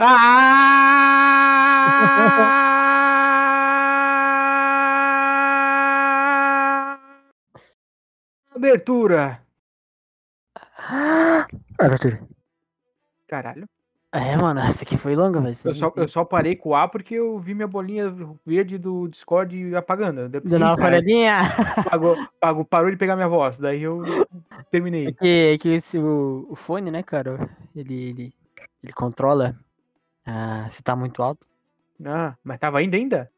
Ah! Abertura. Abertura. Caralho. É, mano, essa aqui foi longa, ser. Eu só, eu só parei com o A porque eu vi minha bolinha verde do Discord apagando. Depois, Dando uma falhadinha. pagou, pagou, parou de pegar minha voz. Daí eu terminei. É que, é que esse, o, o fone, né, cara? Ele, ele, ele controla ah, se tá muito alto. Ah, mas tava ainda ainda?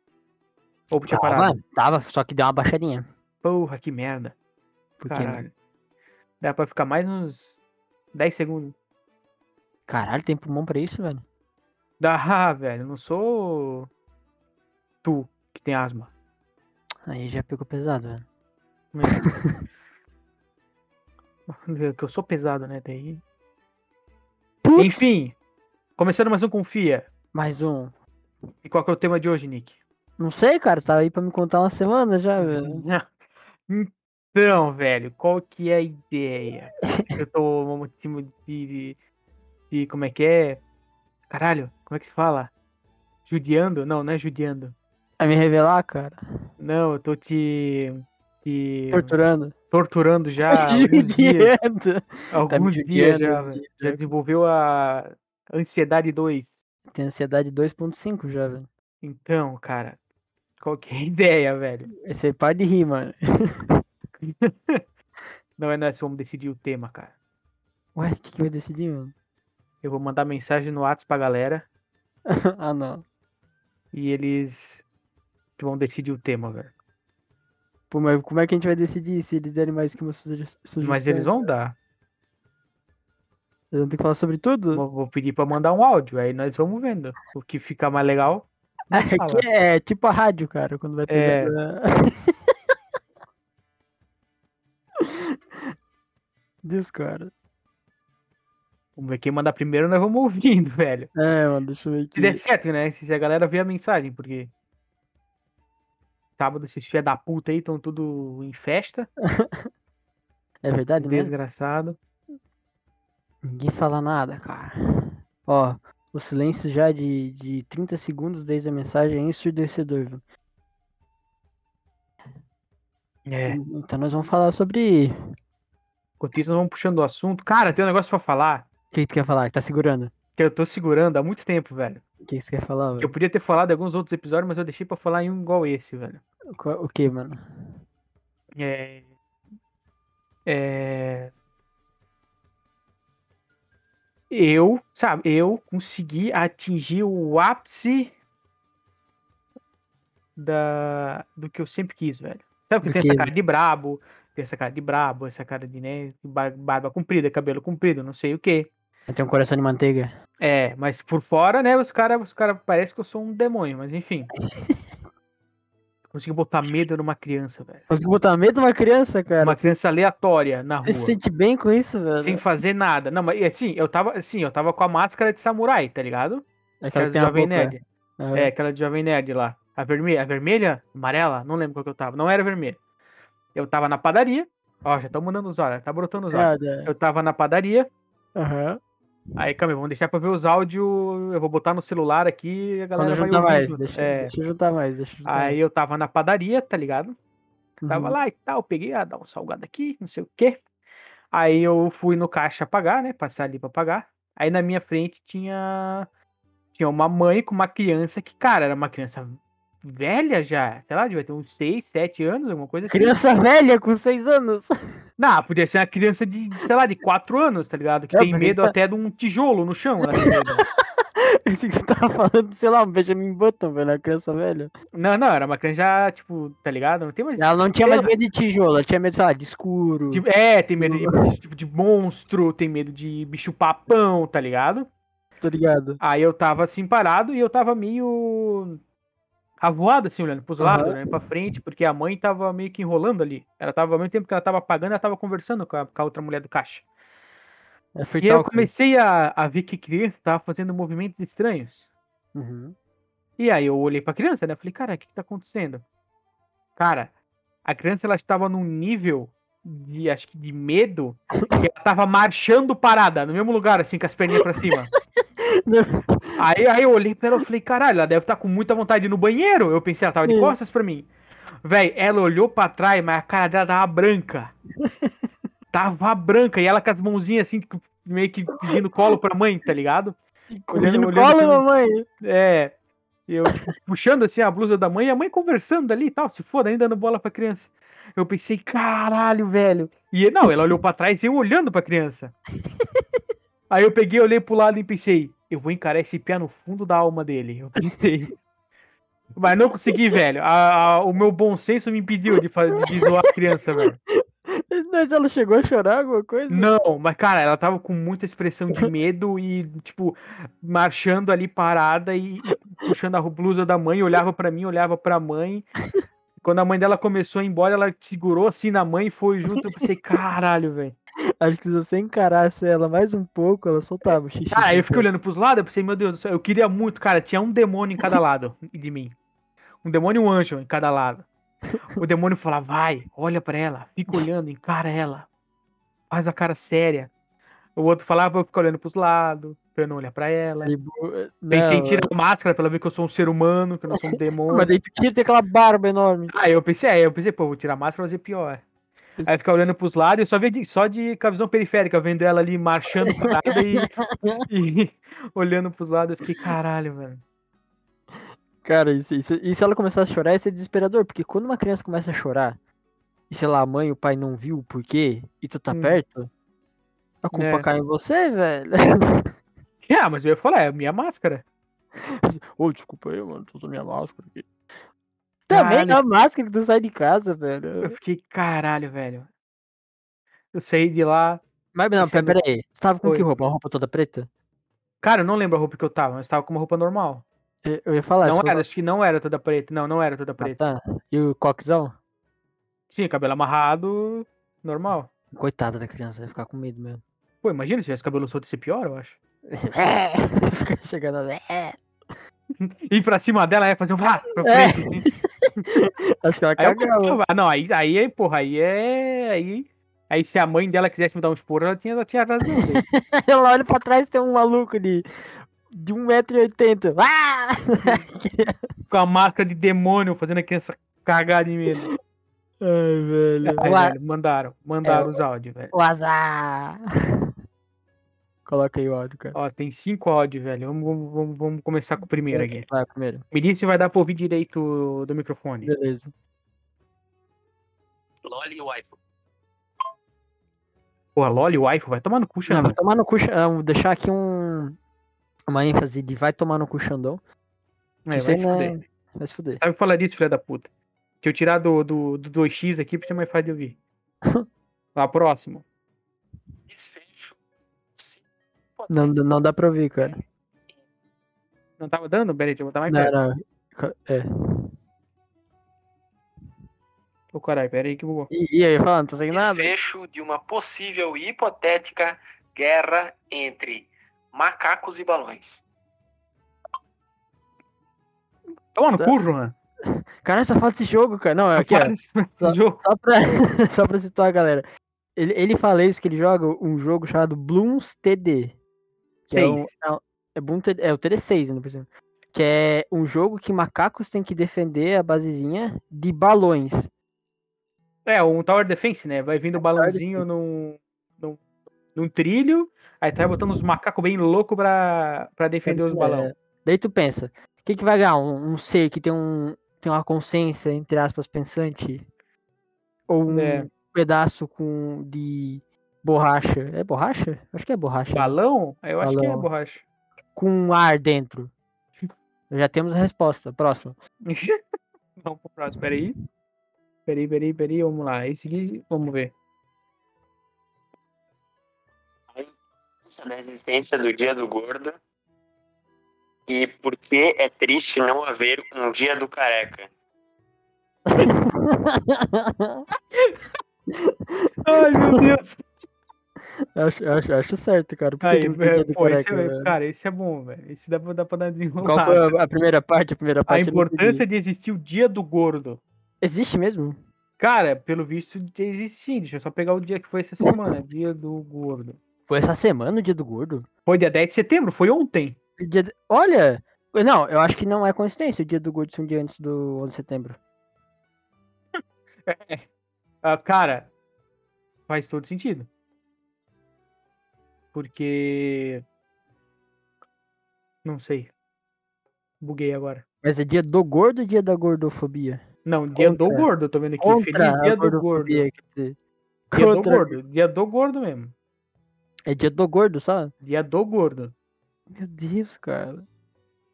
Ou tinha parado? Tava, tava, só que deu uma baixadinha. Porra, que merda. Porque, Caralho. Dá pra ficar mais uns 10 segundos. caralho, tem pulmão pra isso, velho? Dá, velho. eu Não sou tu que tem asma. Aí já pegou pesado, velho. que eu sou pesado, né? Daí. Enfim, começando mais um Confia. Mais um. E qual que é o tema de hoje, Nick? Não sei, cara, tá aí pra me contar uma semana já, velho. Então, velho, qual que é a ideia? Eu tô um time de, de. Como é que é? Caralho, como é que se fala? Judiando? Não, não é judiando. Vai me revelar, cara? Não, eu tô te. te Torturando. torturando já. há alguns dias. Judiando. Alguns me dias judiando, já. Já judiando. desenvolveu a ansiedade 2. Tem ansiedade 2.5 já, velho. Então, cara, qual que é ideia, velho? Esse aí para de rir, mano. Não é nós que vamos decidir o tema, cara. Ué, o que, que vai decidir, mano? Eu vou mandar mensagem no WhatsApp pra galera ah, não. e eles vão decidir o tema, velho. Pô, mas como é que a gente vai decidir se eles derem mais que uma suge- sugestão? Mas eles vão dar. Eles vão ter que falar sobre tudo? Vou, vou pedir pra mandar um áudio, aí nós vamos vendo. O que ficar mais legal. É, que é tipo a rádio, cara, quando vai É. pegar. Deus, cara. Vamos ver quem mandar primeiro, nós vamos ouvindo, velho. É, mano, deixa eu ver Se aqui. der certo, né? Se a galera ver a mensagem, porque. Sábado, esses filha da puta aí estão tudo em festa. É verdade, né? Desgraçado. Ninguém fala nada, cara. Ó, o silêncio já de, de 30 segundos desde a mensagem é ensurdecedor, viu? É. Então nós vamos falar sobre. Enquanto isso, nós vamos puxando o assunto. Cara, tem um negócio pra falar O que, que tu quer falar? Que tá segurando? que eu tô segurando há muito tempo, velho. O que, que você quer falar, Eu velho? podia ter falado em alguns outros episódios, mas eu deixei pra falar em um igual esse, velho. O que, mano? É. É. Eu, sabe, eu consegui atingir o ápice da do que eu sempre quis, velho. Sabe que Do tem quê, essa cara de brabo, tem essa cara de brabo, essa cara de, né, ba- barba comprida, cabelo comprido, não sei o quê. Tem um coração de manteiga. É, mas por fora, né, os caras os cara parece que eu sou um demônio, mas enfim. Consegui botar medo numa criança, velho. Conseguiu botar medo numa criança, cara? Uma criança aleatória na rua. Você se sente bem com isso, velho? sem fazer nada. Não, mas assim, eu tava, assim, eu tava com a máscara de samurai, tá ligado? É Aquela aquela de Jovem boca. Nerd. Aham. É, aquela de Jovem Nerd lá. A vermelha, a vermelha? Amarela? Não lembro qual que eu tava. Não era vermelha. Eu tava na padaria. Ó, já tô mandando os olhos, tá brotando os olhos. Nada. Eu tava na padaria. Aham. Aí, calma aí, vamos deixar pra ver os áudios. Eu vou botar no celular aqui e a galera vai juntar mais, deixa, É, deixa eu juntar mais, deixa eu juntar Aí eu tava na padaria, tá ligado? Tava Uhum. lá e tal, peguei, ah, dá um salgado aqui, não sei o quê. Aí eu fui no caixa pagar, né? Passar ali pra pagar. Aí na minha frente tinha tinha uma mãe com uma criança que, cara, era uma criança velha já, sei lá, devia ter uns 6, 7 anos, alguma coisa assim. Criança velha com 6 anos. Não, podia ser uma criança de, sei lá, de 4 anos, tá ligado? Que Eu tem pensei que medo você- até de um tijolo no chão. ela tem medo. Esse que você tava falando, sei lá, um Benjamin Button, velho, a criança velha. não, não, era uma criança já, tipo, tá ligado? Não tem mais. Ela não tinha mais medo de tijolo, ela tinha medo, sei lá, de escuro. Tipo, é, tem medo de, tipo, de monstro, tem medo de bicho papão, tá ligado? Tô ligado. Aí eu tava assim parado e eu tava meio avoado, assim, olhando pros lados, Aham. olhando pra frente, porque a mãe tava meio que enrolando ali. Ela tava, ao mesmo tempo que ela tava pagando, ela tava conversando com a, com a outra mulher do caixa. É E aí eu comecei a, a ver que a criança tava fazendo movimentos estranhos. Uhum. E aí eu olhei pra criança, né? Falei, cara, o que, que tá acontecendo? Cara, a criança ela estava num nível de, acho que de medo, que ela tava marchando parada, no mesmo lugar, assim, com as perninhas pra cima. Aí, aí eu olhei pra ela e falei, caralho, ela deve estar com muita vontade de ir no banheiro. Eu pensei, ela tava de Sim. costas pra mim. Véi, ela olhou pra trás, mas a cara dela tava branca. Tava branca. E ela com as mãozinhas assim, tipo, meio que pedindo colo pra mãe, tá ligado? Olhando olhando colo, assim, mamãe. É. Eu tipo, puxando assim a blusa da mãe e a mãe conversando ali e tal, se foda, ainda dando bola pra criança. Eu pensei, caralho, velho. E não, ela olhou pra trás e eu olhando pra criança. Aí eu peguei, olhei pro lado e pensei, eu vou encarar esse pé no fundo da alma dele. Eu pensei. Mas não consegui, velho. A- a- o meu bom senso me impediu de, fazer, de zoar a criança, velho. Mas ela chegou a chorar alguma coisa? Não, mas cara, ela tava com muita expressão de medo e, tipo, marchando ali parada e, puxando a blusa da mãe, olhava pra mim, olhava pra mãe. Quando a mãe dela começou a ir embora, ela segurou assim na mãe e foi junto. Eu pensei, caralho, velho. Acho que se você encarasse ela mais um pouco, ela soltava o xixi. Cara, aí eu fiquei olhando pros lados, eu pensei, meu Deus do céu, eu queria muito, cara, tinha um demônio em cada lado de mim. Um demônio e um anjo em cada lado. O demônio falava, vai, olha pra ela, fica olhando, encara ela. Faz a cara séria. O outro falava eu ficar olhando pros lados, pra eu não olhar pra ela. De boa. Pensei em tirar a máscara pra ela ver que eu sou um ser humano, que eu não sou um demônio. Mas daí tu queria ter aquela barba enorme. Aí eu pensei, aí eu pensei, pô, vou tirar a máscara pra fazer pior. Aí ficar olhando pros lados e só via de, só de com a visão periférica, vendo ela ali marchando e, e olhando pros lados. Eu fiquei, caralho, velho. Cara, isso, isso, e se ela começar a chorar, isso é desesperador, porque quando uma criança começa a chorar, e sei lá, a mãe e o pai não viu o porquê, e tu tá Hum. perto, a culpa É. cai em você, velho. Ah, mas eu ia falar, é a minha máscara. Ô, desculpa aí, mano, tô usando minha máscara aqui. Também é a máscara que tu sai de casa, Eu velho. fiquei, caralho, velho. Eu saí de lá. Mas não, é pera, aí. Tu tava com Oi. que roupa? Uma roupa toda preta? Cara, eu não lembro a roupa que eu tava, mas tava com uma roupa normal. Eu- Eu ia falar, não era, acho que não era toda preta. Não, não era toda Ah, preta. tá. E o coquezão? Tinha cabelo amarrado, normal. Coitada da criança, vai ficar com medo mesmo. Pô, imagina se tivesse cabelo solto ia ser pior, eu acho. Fica chegando a... Ir pra cima dela ia fazer um vá pra É. frente, assim. Acho que ela cagava. Ah, não, aí, aí, porra, aí é. Aí, aí se a mãe dela quisesse me dar um esporro, ela tinha, ela tinha razão. velho. Ela olha pra trás e tem um maluco de, de 1,80m. Ah! Com a máscara de demônio fazendo a criança cagar de medo. Ai, velho. Aí, O, a- velho, mandaram, mandaram É, os áudios, velho. o azar. Coloca aí o áudio, cara. Ó, tem cinco áudios, velho. Vamos, vamos, vamos, começar com o primeiro aqui. Vai, primeiro. Me diz se vai dar pra ouvir direito do microfone. Beleza. LOL e waifu. Porra, LOL e o iPhone vai tomar no cu, Não, Xandão. vai tomar no cu, ah, vou deixar aqui um, uma ênfase de vai tomar no cu, Xandão. É, Isso vai se não fuder. é... Vai se fuder. Sabe falar disso, filha da puta? Deixa eu tirar do, do, do 2x aqui pra ser mais fácil de ouvir. Lá, próximo. Desfecho. Não, não dá pra ouvir, cara. Não tava dando? Pera aí, deixa eu botar mais Não, perto. não. É. Ô, caralho, pera aí que eu vou. E, e aí, falando, não tô sem nada. Desfecho de uma possível e hipotética guerra entre macacos e balões. Toma no Tá. cu, Johan. Cara, só fala desse jogo, cara. Não, aqui, ó. Só- jogo. Só pra, só pra situar a galera. Ele, ele fala isso que ele joga um jogo chamado Blooms TD. Que é, um, é, um- é, é o TD6 ainda por cima. Que é um jogo que macacos têm que defender a basezinha de balões. É, um Tower Defense, né? Vai vindo o balãozinho num, num, num trilho, aí tá botando os macacos bem loucos pra, pra defender os É, balões. Daí tu pensa, o que, que vai ganhar? Um, um ser que tem, um, tem uma consciência, entre aspas, pensante? Ou um É. pedaço com de borracha? É borracha? Acho que é borracha. Balão? Eu acho que é Balão. borracha. Com ar dentro. Já temos a resposta. Próximo. Vamos pro próximo, peraí. Peraí, peraí, peraí, vamos lá. Esse aqui, vamos ver. Da existência do Dia do Gordo. E por que é triste não haver um Dia do Careca? Ai, meu Deus. Acho, acho, acho certo, cara. Por que Aí, que não é, pô, esse careca, é- velho? cara, esse é bom, velho. Esse dá pra, dá pra dar desenrolada. Qual foi a, a primeira parte? A primeira A parte entendi. importância de existir o dia do gordo. Existe mesmo? Cara, pelo visto, existe sim. Deixa eu só pegar o dia que foi essa semana. dia do gordo. Foi essa semana o dia do gordo? Foi dia 10 de setembro, foi ontem. De- Olha! Não, eu acho que não é coincidência o dia do gordo ser um dia antes do 11 de setembro. Ah, cara, faz todo sentido. Porque. Não sei. Buguei agora. Mas é dia do gordo ou dia da gordofobia? Não, dia do Contra. gordo, eu tô vendo aqui. Contra Feliz dia do gordo. quer dizer. Dia do Contra- gordo. Dia do gordo mesmo. É dia do gordo, só? Dia do gordo. Meu Deus, cara.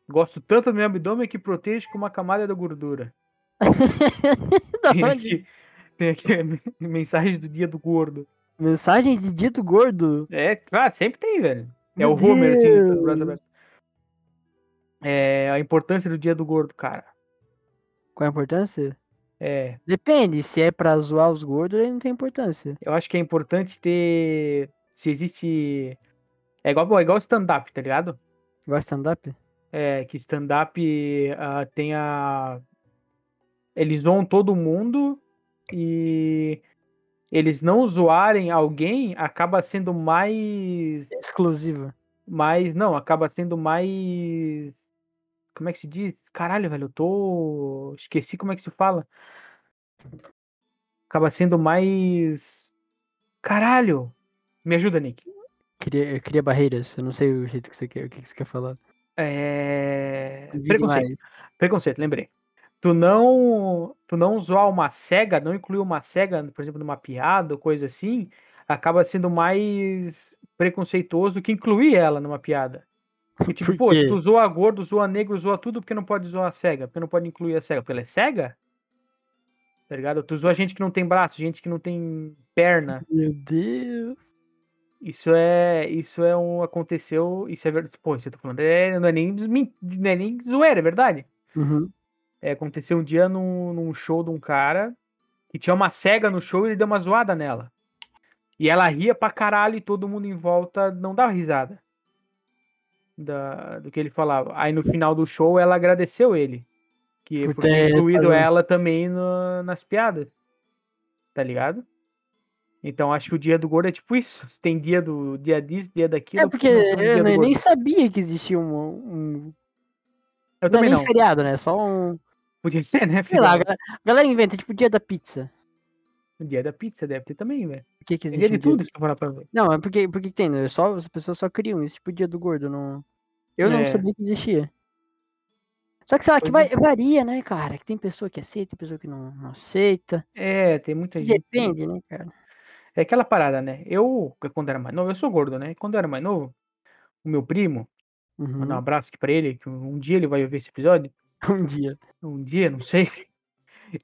Gosto tanto do meu abdômen que protege com uma camada da gordura. Tem aqui, tem aqui mensagem do dia do gordo. Mensagens de dia do gordo? É, ah, sempre tem, velho. É Meu o Homer, assim, com o Deus. aberto. É a importância do dia do gordo, cara. Qual a importância? É, Depende, se é pra zoar os gordos, ele não tem importância. eu acho que é importante ter. Se existe. É igual, é igual stand-up, tá ligado? Igual stand-up? É, que stand-up ah, tem a. Eles zoam todo mundo e eles não zoarem alguém acaba sendo mais. Exclusiva. mais. Não, acaba sendo mais. Como é que se diz? Caralho, velho, eu tô. Esqueci como é que se fala. Acaba sendo mais. Caralho! Me ajuda, Nick. Cria, cria barreiras. Eu não sei o jeito que você quer, o que você quer falar. É. Preconceito. Preconceito, lembrei. Tu não, tu não zoar uma cega, não incluir uma cega, por exemplo, numa piada ou coisa assim, acaba sendo mais preconceituoso do que incluir ela numa piada. Tipo, pô, se tu zoa gordo, zoa negro, zoa tudo, porque não pode zoar a cega? Porque não pode incluir a cega? Porque ela é cega? Tá ligado? Tu zoa gente que não tem braço, gente que não tem perna. Meu Deus. Isso é, isso é um aconteceu, isso é verdade. Pô, isso eu tô falando, é, não é nem, não é nem zoeira, é verdade. Uhum. É, aconteceu um dia num, num show de um cara que tinha uma cega no show e ele deu uma zoada nela. E ela ria pra caralho e todo mundo em volta não dava risada da, do que ele falava. Aí no final do show ela agradeceu ele. Que, Por por ter incluído fazendo- ela também no- nas piadas. Tá ligado? Então acho que o dia do gordo é tipo isso. Tem dia do dia disso, dia daquilo. É porque eu nem, nem sabia que existia um. um... Eu não é também nem não. feriado, né? Só um. Podia ser, né? Sei lá, a galera, a galera inventa, tipo, dia da pizza. O dia da pizza deve ter também, velho. Que, que Tem existe dia de dia tudo, se eu falar pra ver. Não, é porque, porque que tem, né? Só, as pessoas só criam isso, tipo dia do gordo. Não... Eu não É. sabia que existia. Só que, sei lá, que Pois vai, varia, né, cara? Que tem pessoa que aceita, tem pessoa que não, não aceita. É, tem muita gente. Depende, né, cara? É aquela parada, né? Eu, quando era mais novo, eu sou gordo, né? Quando eu era mais novo, o meu primo, mandar um Uhum. abraço aqui pra ele, que um dia ele vai ouvir esse episódio. Um dia. Um dia, não sei.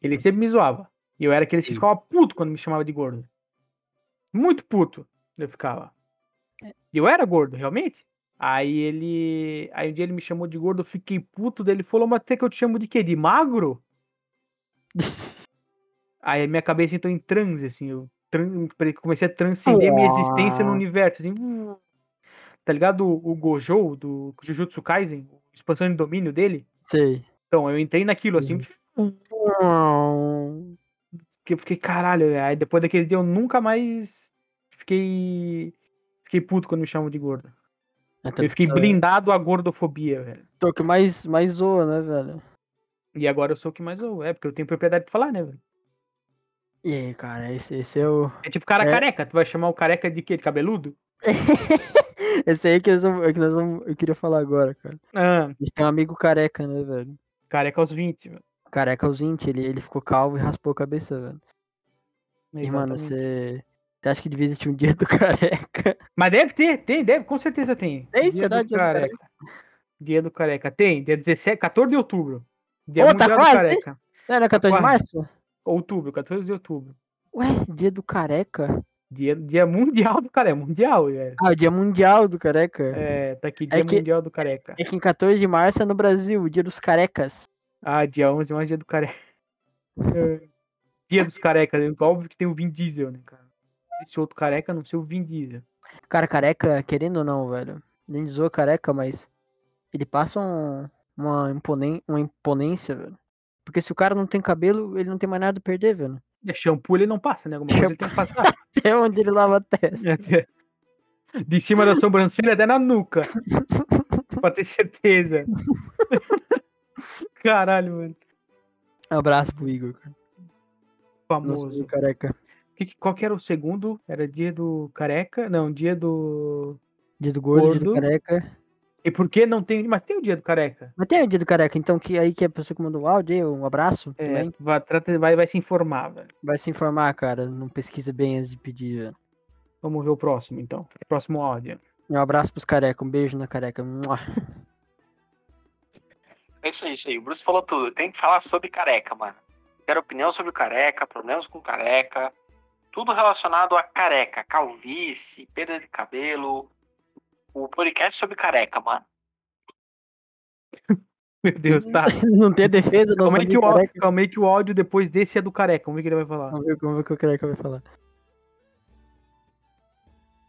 Ele sempre me zoava. E eu era aquele que ficava puto quando me chamava de gordo. Muito puto eu ficava. E eu era gordo, realmente. Aí ele. Aí um dia ele me chamou de gordo, eu fiquei puto. Daí ele falou, mas até que eu te chamo de quê? De magro? Aí a minha cabeça entrou em transe, assim. Eu tran- comecei a transcender minha existência no universo. Assim, tá ligado o, o Gojo do Jujutsu Kaisen? Expansão de domínio dele? Sei. Então, eu entrei naquilo, assim. Não. Que eu fiquei, caralho, velho. aí depois daquele dia eu nunca mais fiquei. Fiquei puto quando me chamam de gordo. Eu fiquei blindado à gordofobia, velho. Tô É, que mais, mais zoa, né, velho? E agora eu sou o que mais ou é, porque eu tenho propriedade de falar, né, velho? E aí, cara, esse, esse é o. É tipo cara É. careca, tu vai chamar o careca de quê? De cabeludo? esse aí que, nós vamos, é que nós vamos, eu queria falar agora, cara. Ah, A gente tem um amigo careca, né, velho? careca aos 20, velho. Careca aos 20, ele, ele ficou calvo e raspou a cabeça, velho. E, mano, Exatamente. você. Você acha que devia existir um dia do careca? Mas deve ter, tem, deve, com certeza tem. Tem, dia será do dia do careca? careca. Dia do careca. Tem, dia 17, 14 de outubro. Dia Ô, tá mundial do quase, careca. Não era 14 de março? Outubro, 14 de outubro. Ué, dia do careca? Dia, dia mundial do careca, mundial, velho. Ah, o dia mundial do careca. É, tá aqui, É dia que- mundial do careca. É que em 14 de março é no Brasil, o dia dos carecas. Ah, dia 11, mais dia do careca. É. Dia dos carecas, né? óbvio que tem o Vin Diesel, né, cara? Esse outro careca, não ser o Vin Diesel. Cara, careca, querendo ou não, velho. Gente zoa careca, mas ele passa um- uma, imponen uma imponência, velho. Porque se o cara não tem cabelo, ele não tem mais nada a perder, velho. É, shampoo ele não passa, né? Alguma coisa ele tem que passar. Até onde ele lava a testa. De cima da sobrancelha até na nuca. pra ter certeza. Caralho, mano. Abraço pro Igor, cara. Nosso Famoso. amigo careca. Que, qual que era o segundo? Era dia do careca? Não, dia do. Dia do gordo, dia do Gordo. careca. E por que não tem. Mas tem o dia do careca. Mas tem o dia do careca, então que aí que a pessoa que mandou o áudio, aí, um abraço É, também. vai, trata- vai, vai se informar, velho. Vai se informar, cara. Não pesquisa bem antes de pedir. velho. Vamos ver o próximo, então. Próximo áudio. Um abraço pros careca, um beijo na careca. Mua. É isso aí, isso aí. O Bruce falou tudo. Tem que falar sobre careca, mano. Quero opinião sobre careca, problemas com careca. Tudo relacionado a careca, calvície, perda de cabelo. O podcast sobre careca, mano. Meu Deus, tá. Não tem defesa, não Calma aí, que o, áudio- careca. calma aí que o áudio depois desse é do careca. Vamos ver o que ele vai falar. Vamos ver, vamos ver o que o careca vai falar.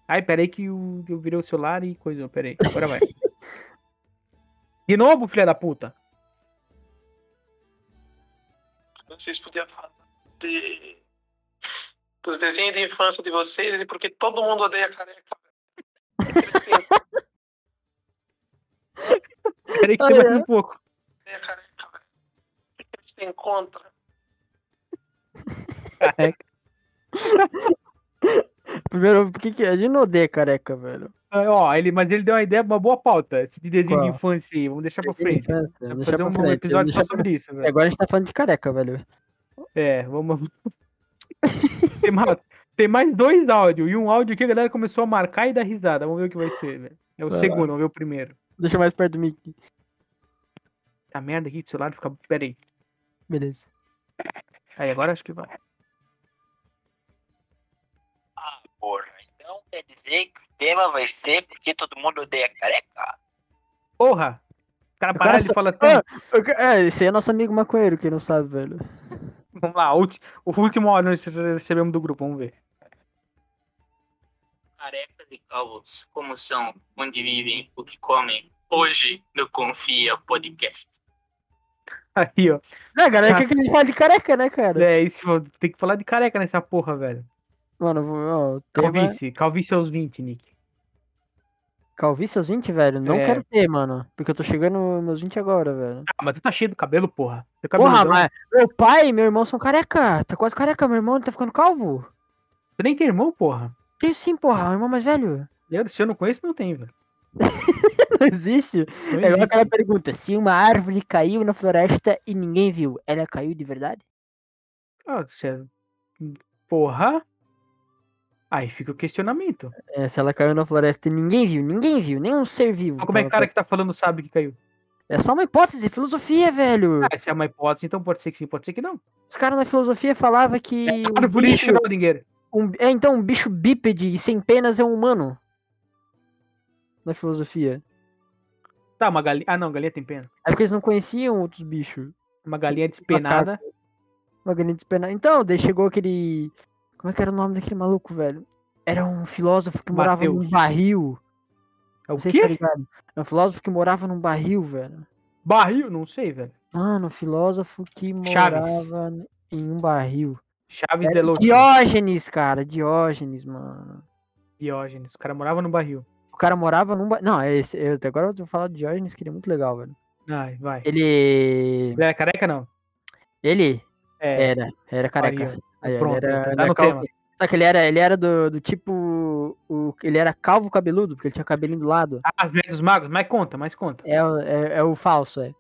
Ai, peraí que eu, eu virei o celular e coisa. Peraí, agora vai. De novo, filha da puta. Vocês podiam falar de... dos desenhos de infância de vocês e porque todo mundo odeia careca. Peraí que Ah, tem mais é? um pouco. Odeia careca, velho. O que eles têm contra? Careca. Primeiro, por que que a gente não odeia careca, velho? Ah, Ó, ele, mas ele deu uma ideia, uma boa pauta. Esse de desenho de Qual? infância aí. Vamos deixar pra Desenho de frente. infância, Vamos fazer pra um frente, episódio só pra- sobre isso, velho. Agora a gente tá falando de careca, velho. É, vamos. tem, mais, tem mais dois áudios. E um áudio que a galera começou a marcar e dar risada. Vamos ver o que vai ser, velho. É o Vai lá. segundo, vamos ver o primeiro. Deixa mais perto do mic. Tá merda aqui, o celular fica. Pera aí. Beleza. Aí, agora acho que vai. Ah, porra. Então quer dizer que o tema vai ser porque todo mundo odeia careca? Porra! O cara de só- falar tanto. É, esse aí é nosso amigo maconheiro, quem não sabe, velho. Vamos lá, o último áudio nós recebemos do grupo, vamos ver. Carecas e calvos, como são, onde vivem, o que comem. Hoje no Confia Podcast. Aí, ó. É, galera, quer que a gente fale de careca, né, cara? É isso, mano. tem que falar de careca nessa porra, velho. Mano, eu vou- ó, tema... Calvície, calvície aos 20, Nick. Calvície aos 20, velho? Não É. quero ter, mano. Porque eu tô chegando nos meus 20 agora, velho. Ah, mas tu tá cheio do cabelo, porra. Teu Porra, cabeludão. mas meu pai e meu irmão são careca. Tá quase careca, meu irmão tá ficando calvo. Tu nem tem irmão, porra. Tenho sim, porra, um irmão mais velho. Eu, se eu não conheço, não tem, velho. Não existe. Não É igual aquela pergunta: se uma árvore caiu na floresta e ninguém viu, ela caiu de verdade? Ah, se é- Porra. Aí fica o questionamento. É, se ela caiu na floresta e ninguém viu, ninguém viu, nenhum ser vivo. Mas como é que o cara que tá falando sabe que caiu? É só uma hipótese, filosofia, velho. Ah, se é uma hipótese, então pode ser que sim, pode ser que não. Os caras na filosofia falavam que. É de bicho, Schrödinger. Um- é, então, um bicho bípede e sem penas é um humano. Na filosofia. Tá, uma galinha. Ah, não, galinha tem pena. É porque eles não conheciam outros bichos. Uma galinha despenada. Uma galinha despenada. Então, daí chegou aquele. Como é que era o nome daquele maluco, velho? Era um filósofo que morava num Mateus. barril. É o sei se tá quê? ligado. É um filósofo que morava num barril, velho. Barril? Não sei, velho. Mano, um filósofo que Chaves. morava em um barril. Chaves Era Delotti. Diógenes, cara. Diógenes, mano. Diógenes. O cara morava no barril. O cara morava num barril. Não, é esse, eu, até agora eu vou falar de Diógenes, que ele é muito legal, velho. Ai, vai. Ele. Ele era careca, não? Ele É. era. Era careca. Aí, Pronto, era, tá ele era no calvo. tema. Só que ele era, ele era do, do tipo. O, ele era calvo cabeludo, porque ele tinha cabelinho do lado. Ah, as dos magos? Mas conta, mas conta. É, é, é o falso, é.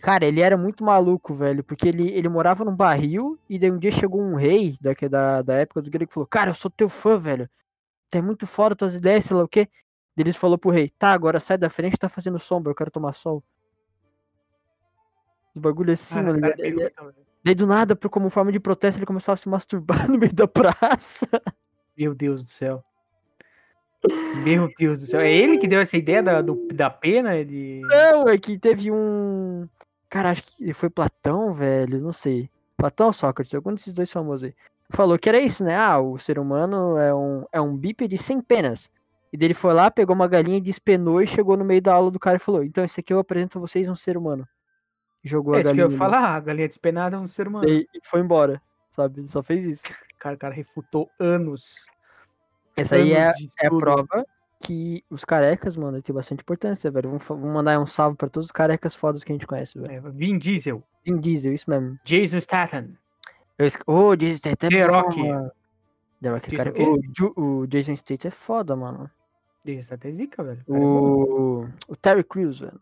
Cara, ele era muito maluco, velho, porque ele, ele morava num barril e daí um dia chegou um rei da, da, da época do grego e falou: Cara, eu sou teu fã, velho. Tu é muito foda tuas ideias, sei lá o quê. Eles falou pro rei: Tá, agora sai da frente, tá fazendo sombra, eu quero tomar sol. Os bagulho assim, mano. cara ele- peruca, velho. Daí do nada, por- como forma de protesto, ele começava a se masturbar no meio da praça. Meu Deus do céu. Meu Deus do céu. É ele que deu essa ideia da, do- da pena de. Não, é que teve um. Cara, acho que foi Platão, velho, não sei. Platão ou Sócrates, algum desses dois famosos aí. Falou que era isso, né? Ah, o ser humano é um, é um bípede sem penas. E daí ele foi lá, pegou uma galinha, despenou e chegou no meio da aula do cara e falou: Então, esse aqui eu apresento a vocês um ser humano. Jogou É a isso que galinha. eu ia falar. A galinha despenada é um ser humano. E foi embora, sabe? Ele só fez isso. Cara, o cara refutou anos. Essa aí é, anos é a prova que os carecas, mano, tem bastante importância, velho. Vamos, vamos mandar um salve pra todos os carecas fodas que a gente conhece, velho. É, Vin Diesel, Vin Diesel, isso mesmo. Jason Statham, Eu. Ô, Jason Statham é The Rock. mano. The Rock cara... o o, Jason Statham é foda, mano. Jason Statham é zica, velho. O. O... Terry Crews, velho.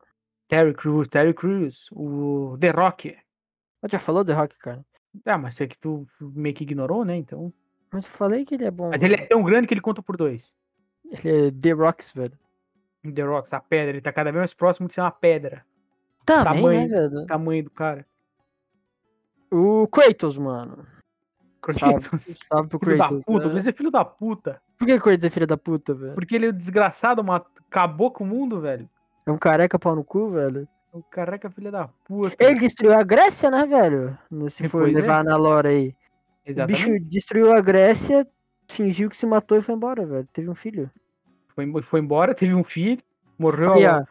Terry Crews, Terry Crews, o The Rock. Eu já falou The Rock, cara. Ah, mas é que tu meio que ignorou, né? Então. Mas eu falei que ele é bom. Mas ele é tão grande que ele conta por dois. Ele é The Rocks, velho. The Rocks, a pedra, ele tá cada vez mais próximo de ser uma pedra. Também, Tamanho. né, velho? O tamanho do cara. O Kratos, mano. Kratos. salve pro Filho da Kratos. puta, né? mas é filho da puta. Por que Kratos é filho da puta, velho? Porque ele é desgraçado, mat- acabou com o mundo, velho. É um careca pau no cu, velho. O careca filho da puta. Ele destruiu a Grécia, né, velho? Se for Pois é. levar na lore aí. O Exatamente. bicho destruiu a Grécia, fingiu que se matou e foi embora, velho. Teve um filho. Foi, foi embora, teve um filho, morreu, a,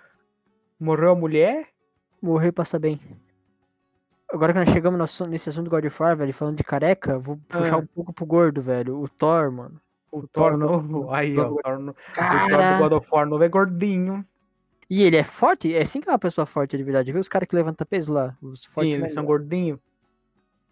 morreu a mulher. morreu e passa bem. Agora que nós chegamos no nesse assunto do God of War, velho, falando de careca, vou puxar Ah. um pouco pro gordo, velho. O Thor, mano. O, O Thor Thor no- novo. Aí, ó. O Thor, no- o Thor Cara! do God of War novo é gordinho. E ele é forte? É assim que é uma pessoa forte de verdade. Viu os caras que levantam peso lá? Os Sim, fortes eles mesmo. são gordinhos.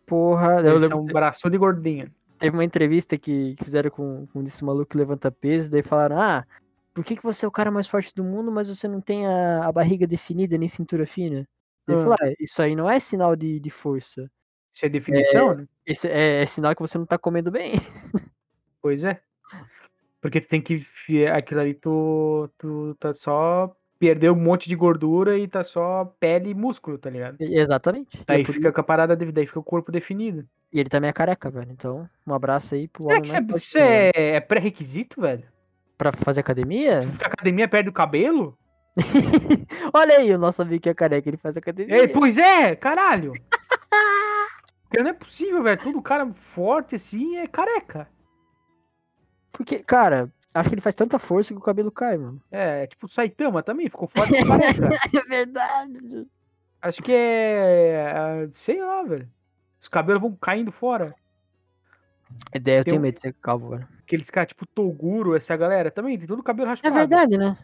Porra, eu Eles lembro, são um braço de gordinho. Teve uma entrevista que, que fizeram com, com esse maluco que levanta peso, daí falaram, ah, por que, que você é o cara mais forte do mundo, mas você não tem a, a barriga definida nem cintura fina? Ele Ah. falou, ah, isso aí não é sinal de, de força. Isso é definição, né? Esse é, é sinal que você não tá comendo bem. Pois é. Porque tu tem que. Aquilo ali, tu, tu tá só. Perdeu um monte de gordura e tá só pele e músculo, tá ligado? Exatamente. É Daí fica com a parada, daí fica o corpo definido. E ele também é careca, velho. Então, um abraço aí pro Será homem que isso, é, é, é pré-requisito, velho? Pra fazer academia? Tu fica academia perde o cabelo? Olha aí, o nosso amigo que é careca, ele faz academia. É, pois é, caralho! Porque não é possível, velho. Todo cara forte assim é careca. Porque, cara, acho que ele faz tanta força que o cabelo cai, mano. É, é tipo o Saitama também, ficou forte e careca. É verdade. Acho que é. é, Sei lá, velho. Os cabelos vão caindo fora. Ideia, eu Tem tenho um- medo de ser calvo, velho. Aqueles caras, tipo Toguro, essa galera também, tem todo o cabelo É raspado. verdade, né?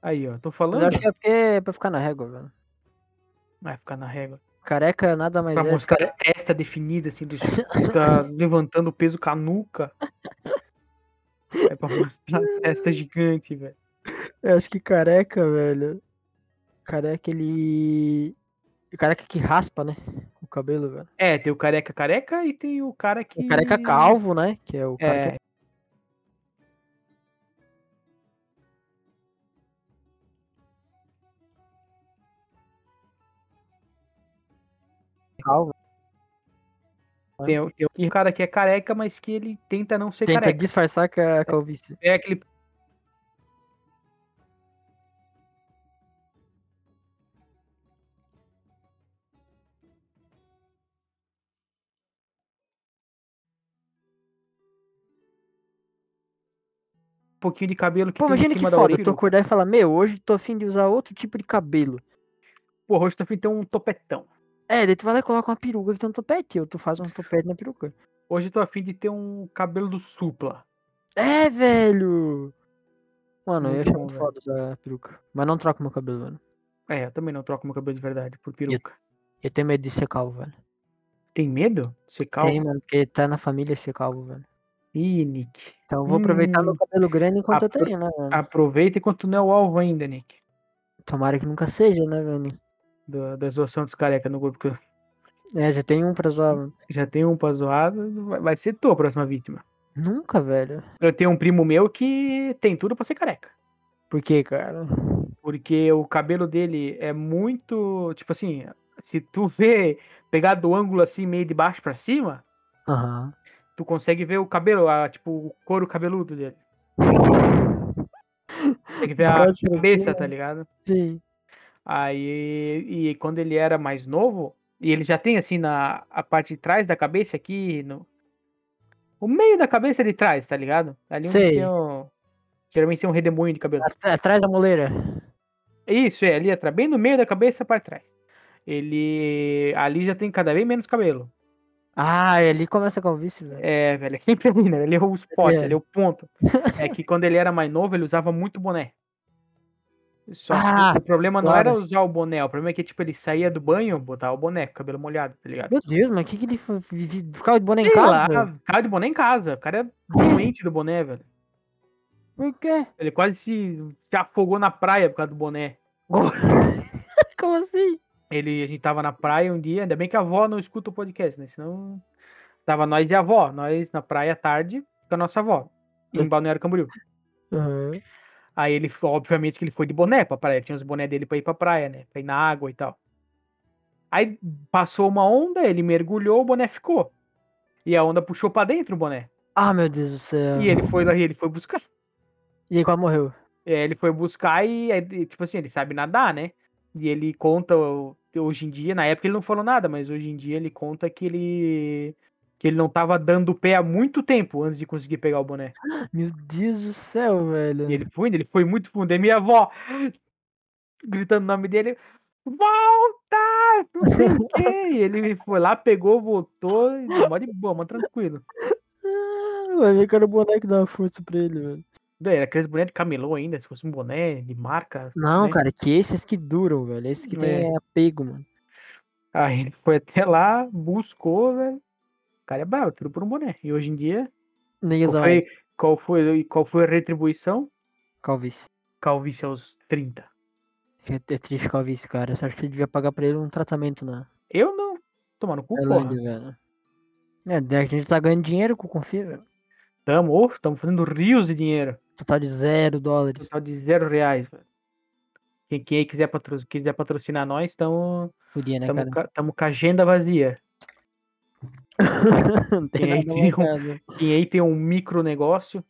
Aí, ó, tô Mas falando. eu acho que é porque é pra ficar na régua, velho. Vai ficar na régua. Careca nada mais Pra é. mostrar a testa definida, assim, do... tá levantando o peso com a nuca. É pra mostrar a testa gigante, velho. Eu acho que careca, velho. Careca, ele. Careca que raspa, né? O cabelo, velho. É, tem o careca careca e tem o cara que. O careca calvo, né? Que é o cara que É, é calvo. tem, o- tem o cara que é careca, mas que ele tenta não ser Tenta careca. disfarçar com a calvície. É aquele. Pouquinho de cabelo que Pô, imagina que foda. orelha. Tu acordar e falar, meu, hoje tô afim de usar outro tipo de cabelo. Porra, hoje tu tem um topetão. É, daí tu vai lá e coloca uma peruca que tem um topete, ou tu faz um topete na peruca. Hoje eu tô afim de ter um cabelo do supla. É, velho! Mano, eu Muito achar bom, muito velho. foda usar peruca. Mas não troco meu cabelo, mano. É, eu também não troco meu cabelo de verdade por peruca. Eu tenho medo de ser calvo, velho. Tem medo? Você calma? Tem, mano, porque tá na família ser calvo, velho. Ih, Nick. Então eu vou aproveitar meu Hum, cabelo grande enquanto eu apro- tenho, né, mano? Aproveita enquanto não é o alvo ainda, Nick. Tomara que nunca seja, né, velho? Da, da zoação dos careca no grupo. eu- É, já tem um pra zoar, mano. Já tem um pra zoar, vai- vai ser tu a próxima vítima. Nunca, velho. Eu tenho um primo meu que tem tudo pra ser careca. Por quê, cara? Porque o cabelo dele é muito. Tipo assim, se tu vê, pegar do ângulo assim, meio de baixo pra cima, Aham. Tu consegue ver o cabelo, a, tipo, o couro cabeludo dele. Consegue ver a cabeça, tá ligado? Sim. Aí, e quando ele era mais novo, e ele já tem assim na a parte de trás da cabeça aqui, no o meio da cabeça de trás, tá ligado? Ali Sei. tem o, geralmente tem um redemoinho de cabelo. At- Atrás da moleira. Isso, é, ali atrás, bem no meio da cabeça para trás. Ele ali já tem cada vez menos cabelo. Ah, e ali começa a calvície, velho. É, velho, é sempre ali, né? Ele é o spot, É. ele é o ponto. É que quando ele era mais novo, ele usava muito boné. Só que Ah, o problema não claro. era usar o boné, o problema é que, tipo, ele saía do banho, botava o boné, com o cabelo molhado, tá ligado? Meu Deus, mas o que que ele ficava de boné em Sei casa? lá, cara de boné em casa. O cara é doente do boné, velho. Por quê? Ele quase se, se afogou na praia por causa do boné. Como assim? Ele, a gente tava na praia um dia, ainda bem que a avó não escuta o podcast, né? Senão. Tava nós e a avó, nós na praia à tarde com a nossa avó, em Balneário Camboriú. Aham. Aí ele, obviamente, que ele foi de boné pra praia. Tinha os boné dele pra ir pra praia, né? Pra ir na água e tal. Aí passou uma onda, ele mergulhou, o boné ficou. E a onda puxou pra dentro o boné. Ah, meu Deus do céu. E ele foi lá, e ele foi buscar. E aí quase morreu. É, ele foi buscar e, tipo assim, ele sabe nadar, né? E ele conta, hoje em dia, na época ele não falou nada, mas hoje em dia ele conta que ele que ele não tava dando o pé há muito tempo antes de conseguir pegar o boné. Meu Deus do céu, velho. E ele foi, ele foi muito fundo. E minha avó gritando o nome dele, volta! Não sei o quê. E ele foi lá, pegou, voltou, e mó de boa, mó tranquilo. Ah, vai ver que era o boné que dava força pra ele, velho. Era aqueles boné de camelô ainda, se fosse um boné de marca. Não, né? cara, que esses que duram, velho. Esses que tem apego, mano. Aí ele foi até lá, buscou, velho. O cara é bravo, tudo por um boné. E hoje em dia, Nem qual foi, qual foi, qual foi a retribuição? Calvície. Calvície aos 30. É, é triste calvície, cara. Só acho que ele devia pagar pra ele um tratamento na Eu não. Tomar no cu, porra. Velho. É, a gente tá ganhando dinheiro com o Confia, velho. Tamo, ô, tamo fazendo rios de dinheiro. Total de zero dólares. Total de zero reais, velho. Quem, quem quiser, patro, quiser patrocinar nós, tamo, Podia, né, tamo, cara? ca- tamo com a agenda vazia. Não tem Quem aí tem um-. Quem aí tem um micro negócio,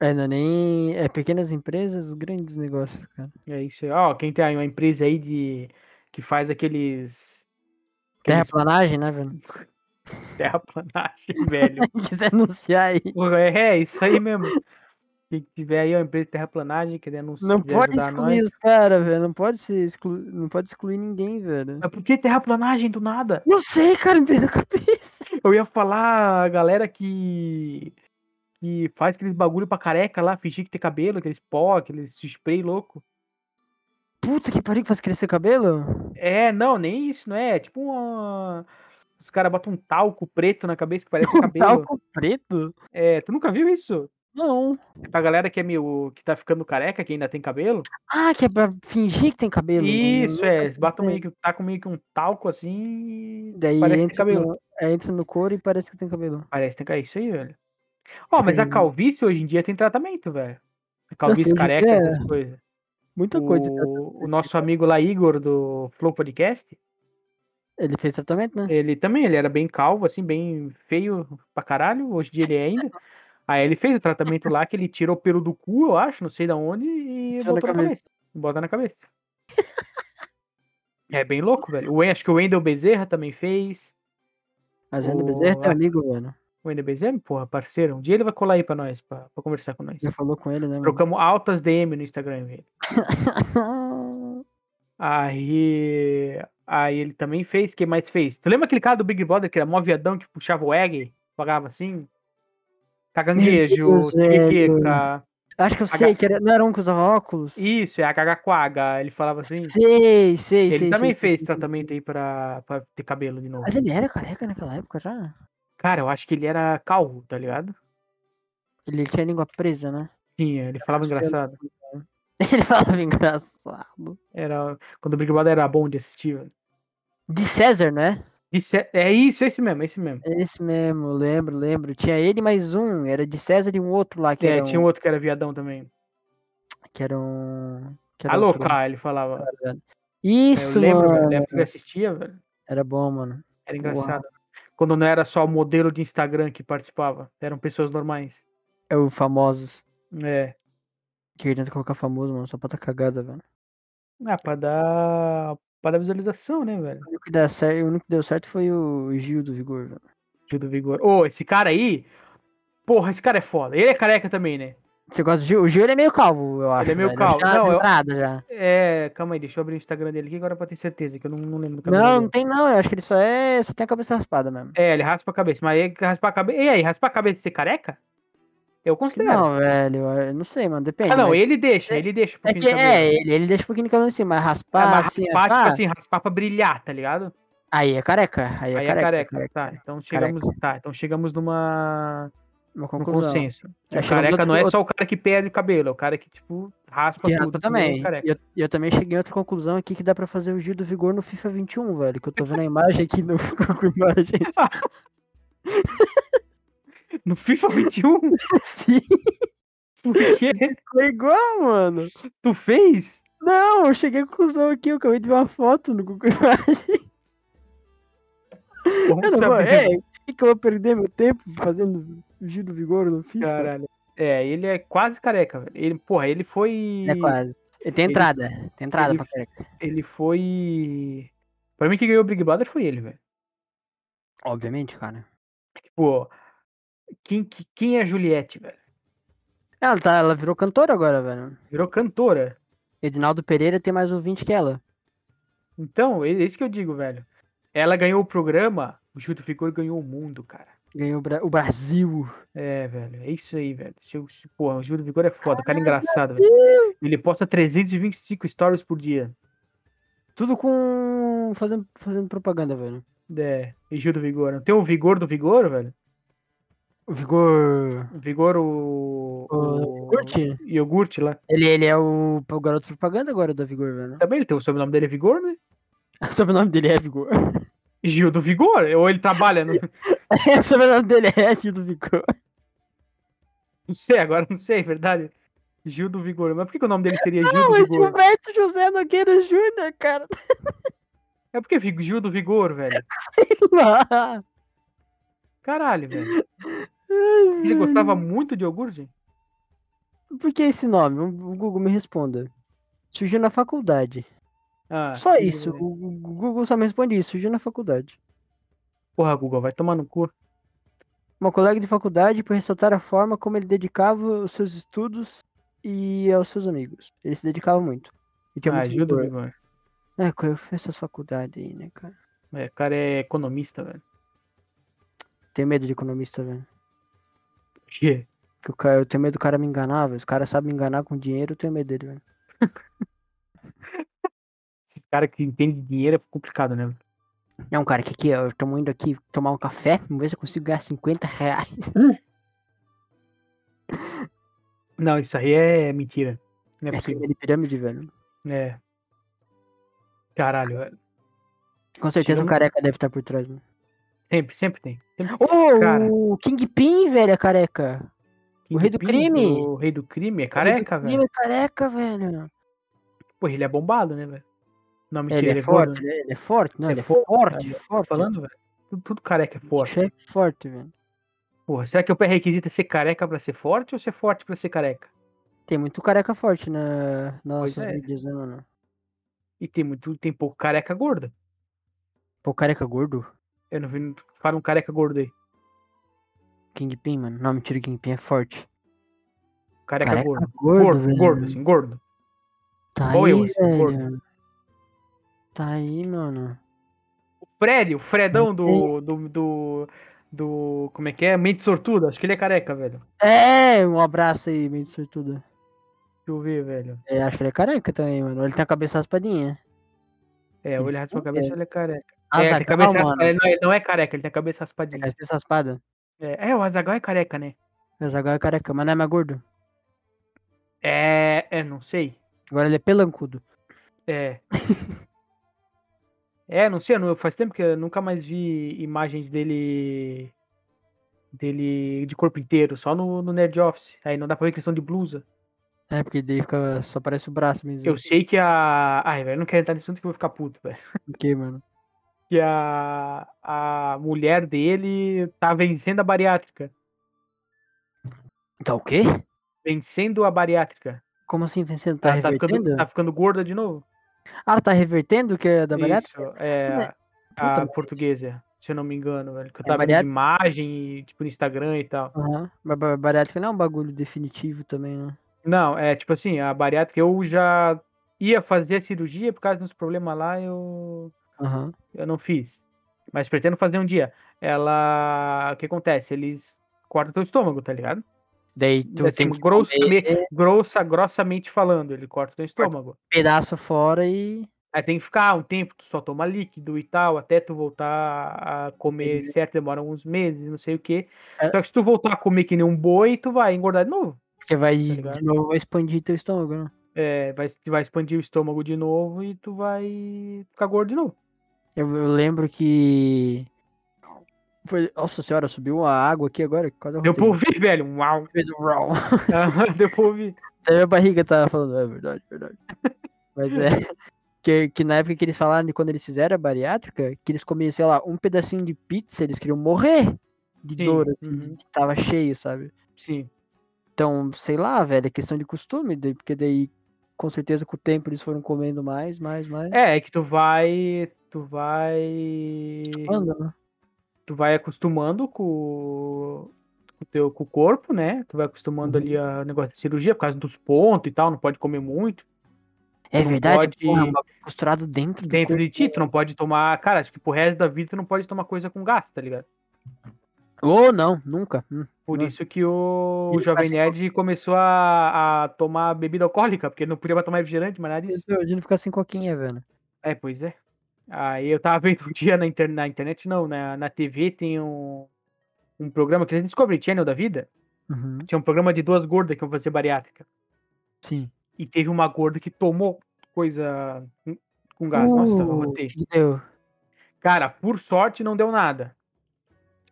É, não é nem. É pequenas empresas, grandes negócios, cara. é isso aí. Ó, quem tem aí uma empresa aí de. que faz aqueles. aqueles Terraplanagem, né, velho? terraplanagem, velho. quiser anunciar aí. É, é isso aí mesmo. Quem tiver aí uma empresa de terraplanagem, querer anunciar, Não pode excluir nós. os caras, velho. Não pode se excluir. Não pode excluir ninguém, velho. Mas por que terraplanagem do nada? Não sei, cara, me veio na cabeça. Eu ia falar a galera que. que faz aqueles bagulho pra careca lá, fingir que tem cabelo, aqueles pó, aqueles spray louco. Puta que pariu que faz crescer cabelo. É, não, nem isso, não é? É tipo uma. Os caras botam um talco preto na cabeça que parece cabelo. Talco preto? É, tu nunca viu isso? Não. É pra galera que é meio. que tá ficando careca, que ainda tem cabelo. Ah, que é pra fingir que tem cabelo. Isso, é. Eles batam ideia. meio que. tá com meio que um talco assim. Daí parece que tem entra cabelo. no, é, entra no couro e parece que tem cabelo. Parece que tem é isso aí, velho. Ó, mas a calvície hoje em dia tem tratamento, velho. Calvície careca, dia essas coisas. Muita coisa. O, o nosso amigo lá, Igor, do Flow Podcast, Ele fez tratamento, né? ele também, ele era bem calvo, assim, bem feio pra caralho. Hoje em dia ele é ainda. Aí ele fez o tratamento lá, que ele tirou o pelo do cu, eu acho, não sei da onde, e botou na cabeça. cabeça. Bota na cabeça. É bem louco, velho. O, acho que o Wendel Bezerra também fez. Mas o Wendel Bezerra é teu amigo, velho. O Wendel Bezerra, porra, parceiro. Um dia ele vai colar aí pra nós, pra, pra conversar com nós. Já falou com ele, né, mano? Trocamos altas DM no Instagram, velho. Aí. Aí ele também fez. Quem mais fez? Tu lembra aquele cara do Big Brother que era mó viadão que puxava o egg? Pagava assim? Caganguejo. Tiquica. Acho que eu H- sei, que era, não era um que usava óculos? Isso, é a Gagaquaga. Ele falava assim. Sei, sei, Ele sei. também sei, fez sei, sei, tratamento aí pra, pra ter cabelo de novo. Mas ele era careca naquela época já? Cara, eu acho que ele era calvo, tá ligado? Ele tinha a língua presa, né? Tinha, ele falava Sei engraçado. Ele falava engraçado. Era, quando o Big Brother era bom de assistir. velho. De César, né? Isso é, é isso, esse mesmo, esse mesmo. Esse mesmo, lembro, lembro. Tinha ele mais um, era de César e um outro lá que É, era tinha um, outro que era viadão também. que era um... Que era cara, ele falava. É, Isso, eu lembro, mano. época que eu assistia, velho. Era bom, mano. Era engraçado. Quando não era só modelo de Instagram que participava, eram pessoas normais. É o famosos. É. Que tenta colocar famoso, mano, só pra tá cagada, velho. Ah, pra dar. Pra dar visualização, né, velho? O único que deu certo, o único que deu certo foi o Gil do Vigor, velho. Gil do Vigor. Ô, esse cara aí. Porra, esse cara é foda. Ele é careca também, né? Você gosta do Gil? O Gil ele é meio calvo, eu acho. é meio velho. calvo. Já Não, eu- já. É, calma aí, deixa eu abrir o Instagram dele aqui agora pra ter certeza, que eu não, não lembro do cabelo Não, dele. não tem não. Eu acho que ele só é. Só tem a cabeça raspada mesmo. É, ele raspa a cabeça, mas aí raspar a cabeça. E aí, raspar a cabeça e ser careca? Eu considero. Não, velho. Eu não sei, mano. Depende. ah, não, mas- ele deixa, é- ele deixa um É que é, ele, ele deixa um pouquinho de cabelo assim, mas É, raspar, mas assim, raspar, tipo raspar, assim, raspar pra brilhar, tá ligado? aí é careca. Aí é Aí careca. é careca. Tá, então chegamos, tá, então chegamos numa Uma conclusão. consenso. É, o careca não é outro- só o cara que perde o cabelo, é o cara que, tipo, raspa Que tudo. também. é careca. Eu, eu também cheguei a outra conclusão aqui que dá pra fazer o Gil do Vigor no FIFA 21, velho. Que eu tô vendo a imagem aqui no Google Imagens. No FIFA 21? Sim, Por quê? ficou igual, mano. Tu fez? Não, eu cheguei à conclusão aqui, eu acabei de ver uma foto no Google Imagens. Eu não vou, é, que, eu vou perder meu tempo fazendo o Gil do Vigor no FIFA? Caralho. É, ele é quase careca, velho. Ele, porra, ele foi. É quase. Ele tem Ele- entrada, tem entrada ele- pra careca. Ele foi. Pra mim, que ganhou o Big Brother foi ele, velho. Obviamente, cara. Tipo, quem, que- quem é a Juliette, velho? Ela, tá, ela virou cantora agora, velho. Virou cantora. Edinaldo Pereira tem mais ouvinte que ela. Então, é isso que eu digo, velho. Ela ganhou o programa, o Júlio Vigor ganhou o mundo, cara. Ganhou o Bra- o Brasil. É, velho. É isso aí, velho. Porra, o Júlio Vigor é foda, o cara é engraçado, velho. Ele posta 325 stories por dia. Tudo com. fazendo, fazendo propaganda, velho. É, e Júlio Vigor. Tem o Vigor do Vigor, velho? O Vigor. O Vigor, o. O Iogurte? iogurte lá. Ele, ele é o, o garoto propaganda agora da Vigor, velho. Também ele tem o sobrenome dele é Vigor, né? O sobrenome dele é Vigor. Gil do Vigor? Ou ele trabalha no. o sobrenome dele é Gil do Vigor. Não sei, agora não sei, é verdade. Gil do Vigor. Mas por que, que o nome dele seria Gil Não, do é Vigor? Gilberto José Nogueira Júnior, cara. É porque Gil do Vigor, velho. Lá. Caralho, velho. Ele gostava muito de iogurte? Por que esse nome? O Google me responda. Surgiu na faculdade. Ah, Só isso. Vigor. O Google só me responde isso. Surgiu na faculdade. Porra, Google, vai tomar no cu. Uma colega de faculdade por ressaltar a forma como ele dedicava os seus estudos e aos seus amigos. Ele se dedicava muito. E tinha Ah, muito vigor. Vigor. É, eu fiz essas faculdades aí, né, cara? É, o cara é economista, velho. Tenho medo de economista, velho. Quê? Que o cara, eu tenho medo do cara me enganar, velho. Os caras sabem me enganar com dinheiro, eu tenho medo dele, velho. Esses caras que entendem de dinheiro é complicado, né? Não, cara, que que é? Eu tô indo aqui tomar um café, vamos ver se eu consigo ganhar 50 reais. Não, isso aí é mentira. Não é É possível. de pirâmide, velho. É. Caralho, velho. Com certeza um Tirando- careca deve estar por trás, mano. Sempre, sempre tem. Sempre Ô, Cara. o Kingpin, velho, é careca. O rei do crime. O rei do crime é O rei do careca, crime velho. é careca, velho. Pô, ele é bombado, né, velho? Não, mentira, Ele ele é é forte, gordo. ele é, ele é forte, não, É ele é forte, forte, forte. falando, velho. Tudo, tudo careca é forte. Bicho é forte, velho. Porra, será que o pré-requisito é ser careca pra ser forte ou ser forte pra ser careca? Tem muito careca forte na, nas Pois nossas é. mídias, né, mano? E tem muito, tem pouco careca gorda. Pô, careca gordo? Eu não vi, fala um careca gordo aí. Kingpin, mano. Não, mentira, Kingpin é forte. Careca, Careca gordo. gordo, Gordo, velho. gordo, assim, gordo. Tá Igual aí, eu, assim, gordo. velho. Tá aí, mano. O Fred, o Fredão do, do, do, do. Como é que é? Mente sortuda. Acho que ele é careca, velho. É, um abraço aí, meio de sortudo. Deixa eu ver, velho. É, acho que ele é careca também, mano. Ele tem a cabeça raspadinha. É, ou ele raspa a cabeça é. ou ele é careca. Ah, é, cabeça mano. raspada. Ele não, é, ele não é careca, ele tem a cabeça raspadinha. a cabeça raspada. É, é, o Azagal é careca, né? Mas agora é careca, mas não é mais gordo. É, é, não sei. Agora ele é pelancudo. É. é, não sei, eu não- faz tempo que eu nunca mais vi imagens dele. dele de corpo inteiro, só no, no Nerd Office. Aí não dá pra ver questão de blusa. É, porque daí fica, só parece o braço mesmo. Eu sei que a. Ai, velho, eu não quero entrar nesse assunto que eu vou ficar puto, velho. O que, mano? Que a. A mulher dele tá vencendo a bariátrica. Tá o quê? Vencendo a bariátrica. Como assim, vencendo? Tá tá ficando, tá ficando gorda de novo. Ah, ela tá revertendo o que é da bariátrica? Isso, é. Puta, A portuguesa. se eu não me engano, velho. Que eu É tava vendo bariátrica? imagem, e, tipo, no Instagram e tal. Aham. Mas ba- bariátrica não é um bagulho definitivo também, né? Não, é tipo assim, a bariátrica eu já ia fazer a cirurgia por causa dos problemas lá, eu, Aham. eu não fiz. Mas pretendo fazer um dia. Ela. O que acontece? Eles cortam teu estômago, tá ligado? Daí tu assim, tem que grossamente, comer grossa, grossamente falando, ele corta teu estômago. pedaço fora e. Aí tem que ficar um tempo, tu só toma líquido e tal, até tu voltar a comer Entendi. certo, demora uns meses, não sei o quê. É. Só que se tu voltar a comer que nem um boi, tu vai engordar de novo. Porque vai Tá de novo vai expandir teu estômago, né? É, vai, vai expandir o estômago de novo e tu vai ficar gordo de novo. Eu, eu lembro que. Foi... Nossa senhora, subiu a água aqui agora. Quase eu Deu pra ouvir, velho. Uau. Fez um. Deu pra ouvir. Até minha barriga tava falando, é verdade, verdade. Mas é. Que, que na época que eles falaram de quando eles fizeram a bariátrica, que eles comiam, sei lá, um pedacinho de pizza, eles queriam morrer de Sim, dor, assim, uhum. que tava cheio, sabe? Sim. Então, sei lá, velho, é questão de costume, porque daí, com certeza, com o tempo eles foram comendo mais, mais, mais. É, é que tu vai. Tu vai. Anda, né? tu vai acostumando com, com o teu com o corpo, né? Tu vai acostumando Uhum. ali a negócio de cirurgia por causa dos pontos e tal, não pode comer muito. É não verdade, pode- porra, bagulho costurado dentro do Dentro corpo. de ti, tu não pode tomar, cara, acho que pro resto da vida tu não pode tomar coisa com gás, tá ligado? Ou não, nunca. Hum. Por Não. isso que o, o Jovem Nerd começou a, a tomar bebida alcoólica, porque ele não podia mais tomar refrigerante, mas nada disso. Imagina ficar sem coquinha, velho. É, pois é. Aí eu tava vendo um dia na, inter- na internet, não, na, na TV tem um, um programa que a gente Discovery Channel da vida. Uhum, Tinha um programa de duas gordas que vão fazer bariátrica. sim. E teve uma gorda que tomou coisa com- gás. Nossa, eu Uh, rotei. que deu? Cara, por sorte não deu nada.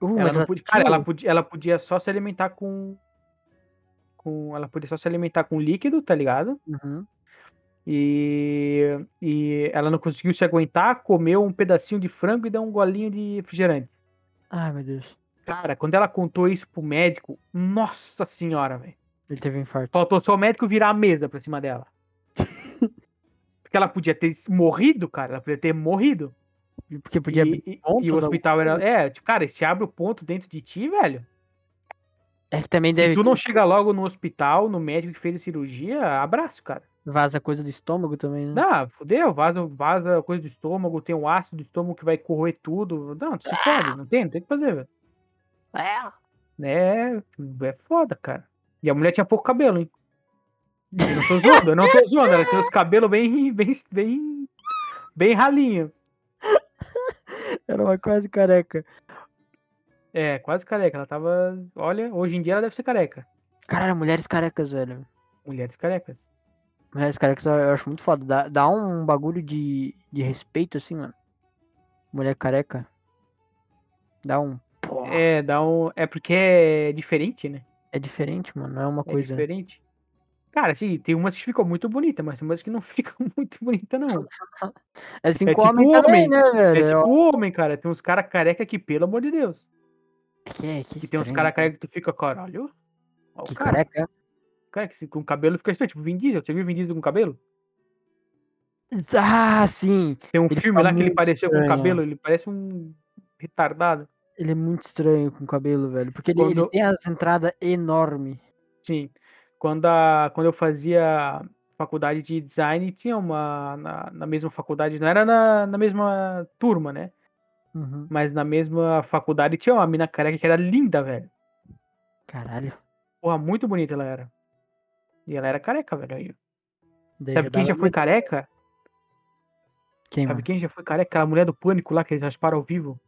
Uh, Ela não podia, cara, ela podia, ela podia só se alimentar com. com ela podia só se alimentar com líquido, tá ligado? Uhum. E, e ela não conseguiu se aguentar, comeu um pedacinho de frango e deu um golinho de refrigerante. Ai, meu Deus. Cara, quando ela contou isso pro médico, nossa senhora, velho. Ele teve um infarto. Faltou só o médico virar a mesa pra cima dela. Porque ela podia ter morrido, cara. Ela podia ter morrido. Porque podia e, e- e o hospital era. É, tipo, cara, se abre o ponto dentro de ti, velho. É também Se deve tu ter- não chega logo no hospital, no médico que fez a cirurgia, abraço, cara. Vaza coisa do estômago também, né? Não, fodeu, vaza, vaza coisa do estômago, tem um ácido do estômago que vai corroer tudo. Não, tu se fode, não tem, não tem o que fazer, velho. É, é foda, cara. E a mulher tinha pouco cabelo, hein? Eu não tô zoando, eu não tô zoando. Ela tinha os cabelos bem, bem, bem, bem ralinho. Era uma quase careca. É, quase careca. Ela tava. Olha, hoje em dia ela deve ser careca. Caralho, mulheres carecas, velho. Mulheres carecas. Mulheres carecas eu acho muito foda. Dá, dá um bagulho de, de respeito, assim, mano. Mulher careca. Dá um. Pô, é... É, dá um. É porque é diferente, né? diferente, mano. Não é uma É coisa. diferente. Cara, assim, tem umas que ficam muito bonitas, mas tem umas que não ficam muito bonitas, não. É assim É tipo homem também, homem. né, É velho? tipo homem, cara. Tem uns caras careca que, pelo amor de Deus. Que, é, que Que tem uns caras careca que tu fica, caralho. Ó, o Que cara, careca. Cara que com cabelo fica estranho. Tipo, Vin Diesel. Você viu Vin Diesel com cabelo? Ah, sim. Tem um Ele filme lá que ele pareceu com estranho. cabelo. Ele parece um retardado. Ele é muito estranho com cabelo, velho. Porque ele, ele Quando- tem as entradas enormes. Sim. Quando, a, quando eu fazia faculdade de design, tinha uma. Na, na mesma faculdade, não era na, na mesma turma, né? Uhum. Mas na mesma faculdade tinha uma mina careca que era linda, velho. Caralho. Porra, muito bonita ela era. E ela era careca, velho. Aí, Sabe quem já foi medo. careca? Quem, Sabe mano? quem já foi careca? Aquela mulher do pânico lá que eles rasparam ao vivo.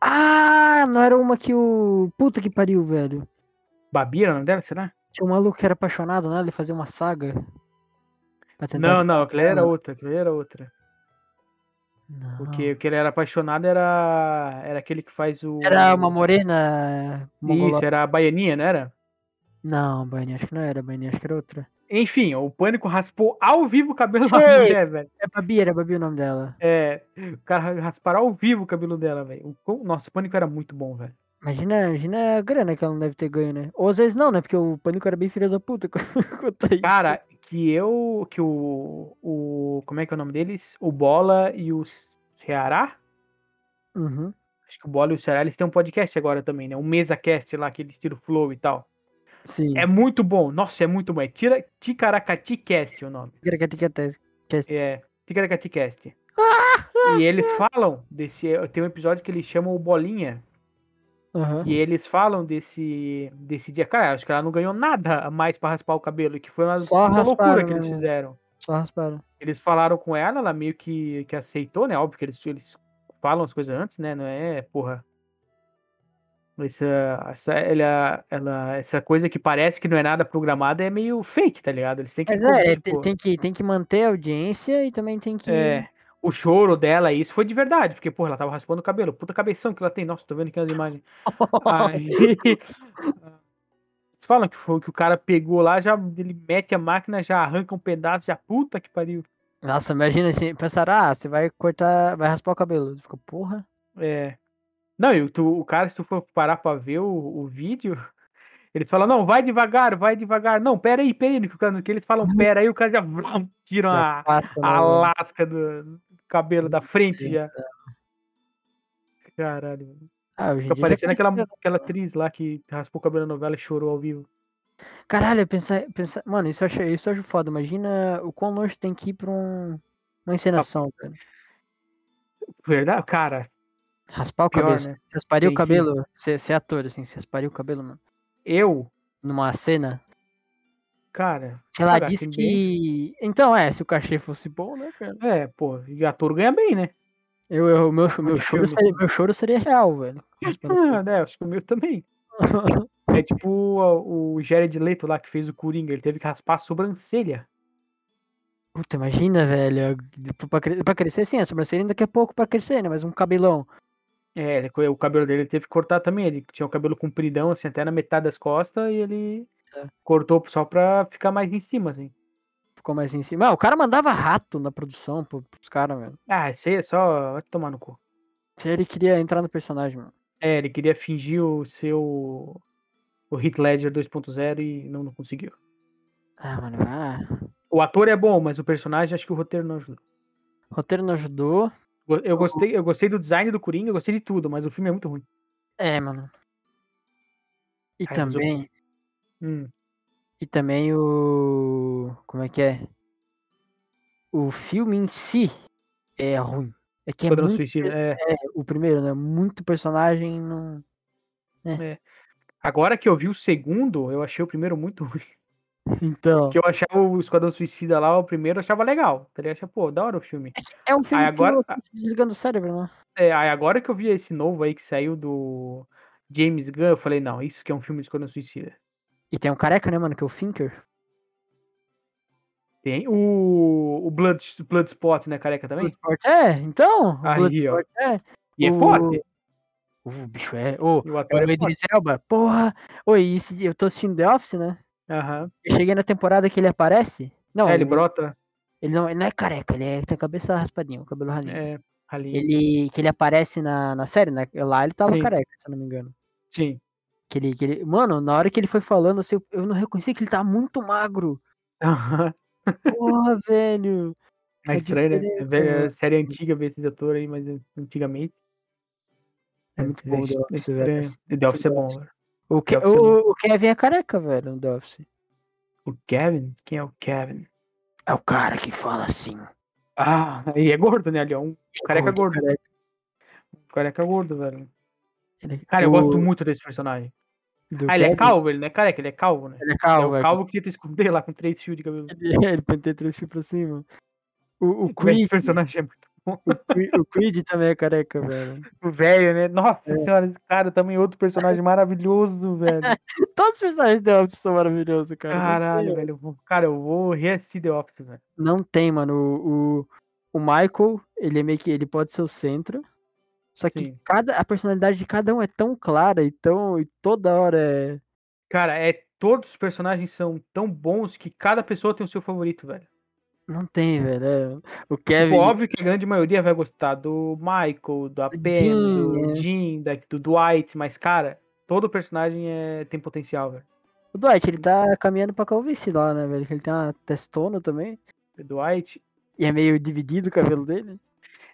Ah, não era uma que o. Puta que pariu, velho. Babira, não dela, será? Tinha um maluco que era apaixonado nela, ele fazia uma saga. Não, não, aquela era ela. outra, aquela era outra. Não. Porque o que ele era apaixonado era. Era aquele que faz o. Era uma morena. Isso, era a baianinha, não era? Não, Baianinha, acho que não era, Baianinha, acho que era outra. Enfim, o pânico raspou ao vivo o cabelo da mulher, velho. É Babi, era Babi o nome dela. É, o cara rasparam ao vivo o cabelo dela, velho. Nossa, o pânico era muito bom, velho. Imagina, imagina a grana que ela não deve ter ganho, né? Ou às vezes não, né? Porque o Pânico era bem filho da puta. Cara, que eu. Que o. o como é que é o nome deles? O Bola e o Ceará? Uhum. Acho que o Bola e o Ceará, eles têm um podcast agora também, né? Um MesaCast lá, aquele estilo flow e tal. Sim. É muito bom. Nossa, é muito bom. É Tira- Ticaracati Cast o nome. Ticaracaticatese. Cast. É, Ticaracati Cast. E eles falam desse. Tem um episódio que eles chamam o Bolinha. Aham. E eles falam desse, desse dia. Cara, acho que ela não ganhou nada a mais pra raspar o cabelo. Que foi uma puta loucura que eles fizeram. Só rasparam. Eles falaram com ela, ela meio que, que aceitou, né? Óbvio que eles, eles falam as coisas antes, né? Não é, porra. Essa, essa, ela, ela, essa coisa que parece que não é nada programada é meio fake, tá ligado? Eles têm que. Mas é, tipo, tem, que, tem que manter a audiência e também tem que. é, o choro dela, isso foi de verdade, porque, porra, ela tava raspando o cabelo. Puta cabeção que ela tem. Nossa, tô vendo aqui as imagens. Aí, eles falam que foi que o cara pegou lá, já ele mete a máquina, já arranca um pedaço, já puta que pariu. Nossa, imagina assim, pensar, ah, você vai cortar, vai raspar o cabelo. Fica, porra. É. Não, e tu, o cara, se tu for parar pra ver o, o vídeo, eles falam, não, vai devagar, vai devagar. Não, pera aí, pera aí. Que, o cara- no que eles falam, pera aí, o cara já vrum, tira Já a, né, a velho? lasca do, do cabelo da frente já. Caralho. Ah, Fica parecendo aquela, aquela atriz lá que raspou o cabelo na novela e chorou ao vivo. Caralho, pensar, pensar... Mano, isso eu, acho, isso eu acho foda. Imagina o quão longe tem que ir pra um, uma encenação, velho. Verdade? Cara, Raspar o pior, cabelo. né? Você rasparia o Tem que- cabelo? Você você é ator, assim, você rasparia o cabelo, mano. Eu, Numa cena? cara. Se ela disse bem- que. Então, é, se o cachê fosse bom, né, cara? É, pô, e ator ganha bem, né? Eu, eu, meu, meu, de choro seria, meu choro seria real, velho. O Ah, né? Acho que o meu também. É tipo o, o Jared Leto lá que fez o Coringa, ele teve que raspar a sobrancelha. Puta, imagina, velho. Pra, pra crescer, sim, a sobrancelha daqui a pouco pra crescer, né? Mas um cabelão. É, o cabelo dele ele teve que cortar também. Ele tinha o cabelo compridão, assim, até na metade das costas, e ele É. cortou só pra ficar mais em cima, assim. Ficou mais em cima. Ah, o cara mandava rato na produção pro, pros caras, velho. Ah, isso aí é só. Vai tomar no cu. Se ele queria entrar no personagem, mano. É, ele queria fingir o seu. O Heath Ledger 2.0 e não, não conseguiu. Ah, mano, ah. O ator é bom, mas o personagem acho que o roteiro não ajudou. O roteiro não ajudou. Eu gostei, eu gostei do design do Coringa, eu gostei de tudo, mas o filme é muito ruim. É, mano. E eu- também. Hum, E também o. Como é que é? O filme em si é ruim. É que é muito, Suicida. É, é, o primeiro, né? Muito personagem não. agora que eu vi o segundo, eu achei o primeiro muito ruim. Então. Que eu achava o Esquadrão Suicida lá, o primeiro, eu achava legal. Tá ligado? Eu achava, pô, da hora o filme. É um filme Aí agora- que você desligando o cérebro, né? É, aí agora que eu vi esse novo aí que saiu do James Gunn, eu falei, não, isso que é um filme de Esquadrão Suicida. E tem um careca, né, mano? Que é o Finker. Tem o, o Blood, Bloodspot, né, careca também? Bloodsport é, então. Aí, ó. Bloodsport é. E é o- forte. O bicho é. E o é o é. Idris Elba. Porra! Oi, esse, eu tô assistindo The Office, né? Aham. Eu cheguei na temporada que ele aparece. Não, É, ele o- brota. ele não, ele não é careca, ele é, tem a cabeça raspadinha, o cabelo ralinho. É, ali. Ele, que ele aparece na, na série, né? Lá ele tava Sim. careca, se eu não me engano. Sim. Que ele, que ele, mano, na hora que ele foi falando, assim, eu, não reconheci que ele tá muito magro. Aham. Porra, velho. É estranho, né? série antiga ver esse ator aí, mas antigamente. É muito bom é velho. estranho. The Office é bom, velho. O, Ke- é o, o Kevin é careca, velho, no The Office. O Kevin? Quem é o Kevin? É o cara que fala assim. Ah, e é gordo, né, ali, ó. Um careca gordo. careca. Um careca gordo, velho. Ele- Cara, eu gosto muito desse personagem. do Ah, ele é Kevin, calvo? Ele não é careca, ele é calvo, né? Ele é É calvo, o velho. calvo que tenta esconder lá com três fios de cabelo. Ele, ele penteia três fios pra cima. O, o, Esse Creed, personagem é muito. O, Creed, o Creed também é careca, velho. O velho, né? Nossa É. senhora, esse cara também é outro personagem maravilhoso, velho. Todos os personagens de The Office são maravilhosos, cara. Caralho, velho. eu vou- Cara, eu vou reassistir The Office, velho. Não tem, mano. O, o, o Michael, ele é meio que. Ele pode ser o centro. Só que Sim. cada, a personalidade de cada um é tão clara e, tão, e toda hora é. Cara, é, todos os personagens são tão bons que cada pessoa tem o seu favorito, velho. Não tem, velho. é. O Tipo, Kevin. óbvio que a grande maioria vai gostar do Michael, da Pen, Jean, do é. Jean, da, do Dwight, mas, cara, todo personagem é, tem potencial, velho. O Dwight, ele tá caminhando pra calvície lá, né, velho? Ele tem uma testona também. O Dwight. E é meio dividido o cabelo dele.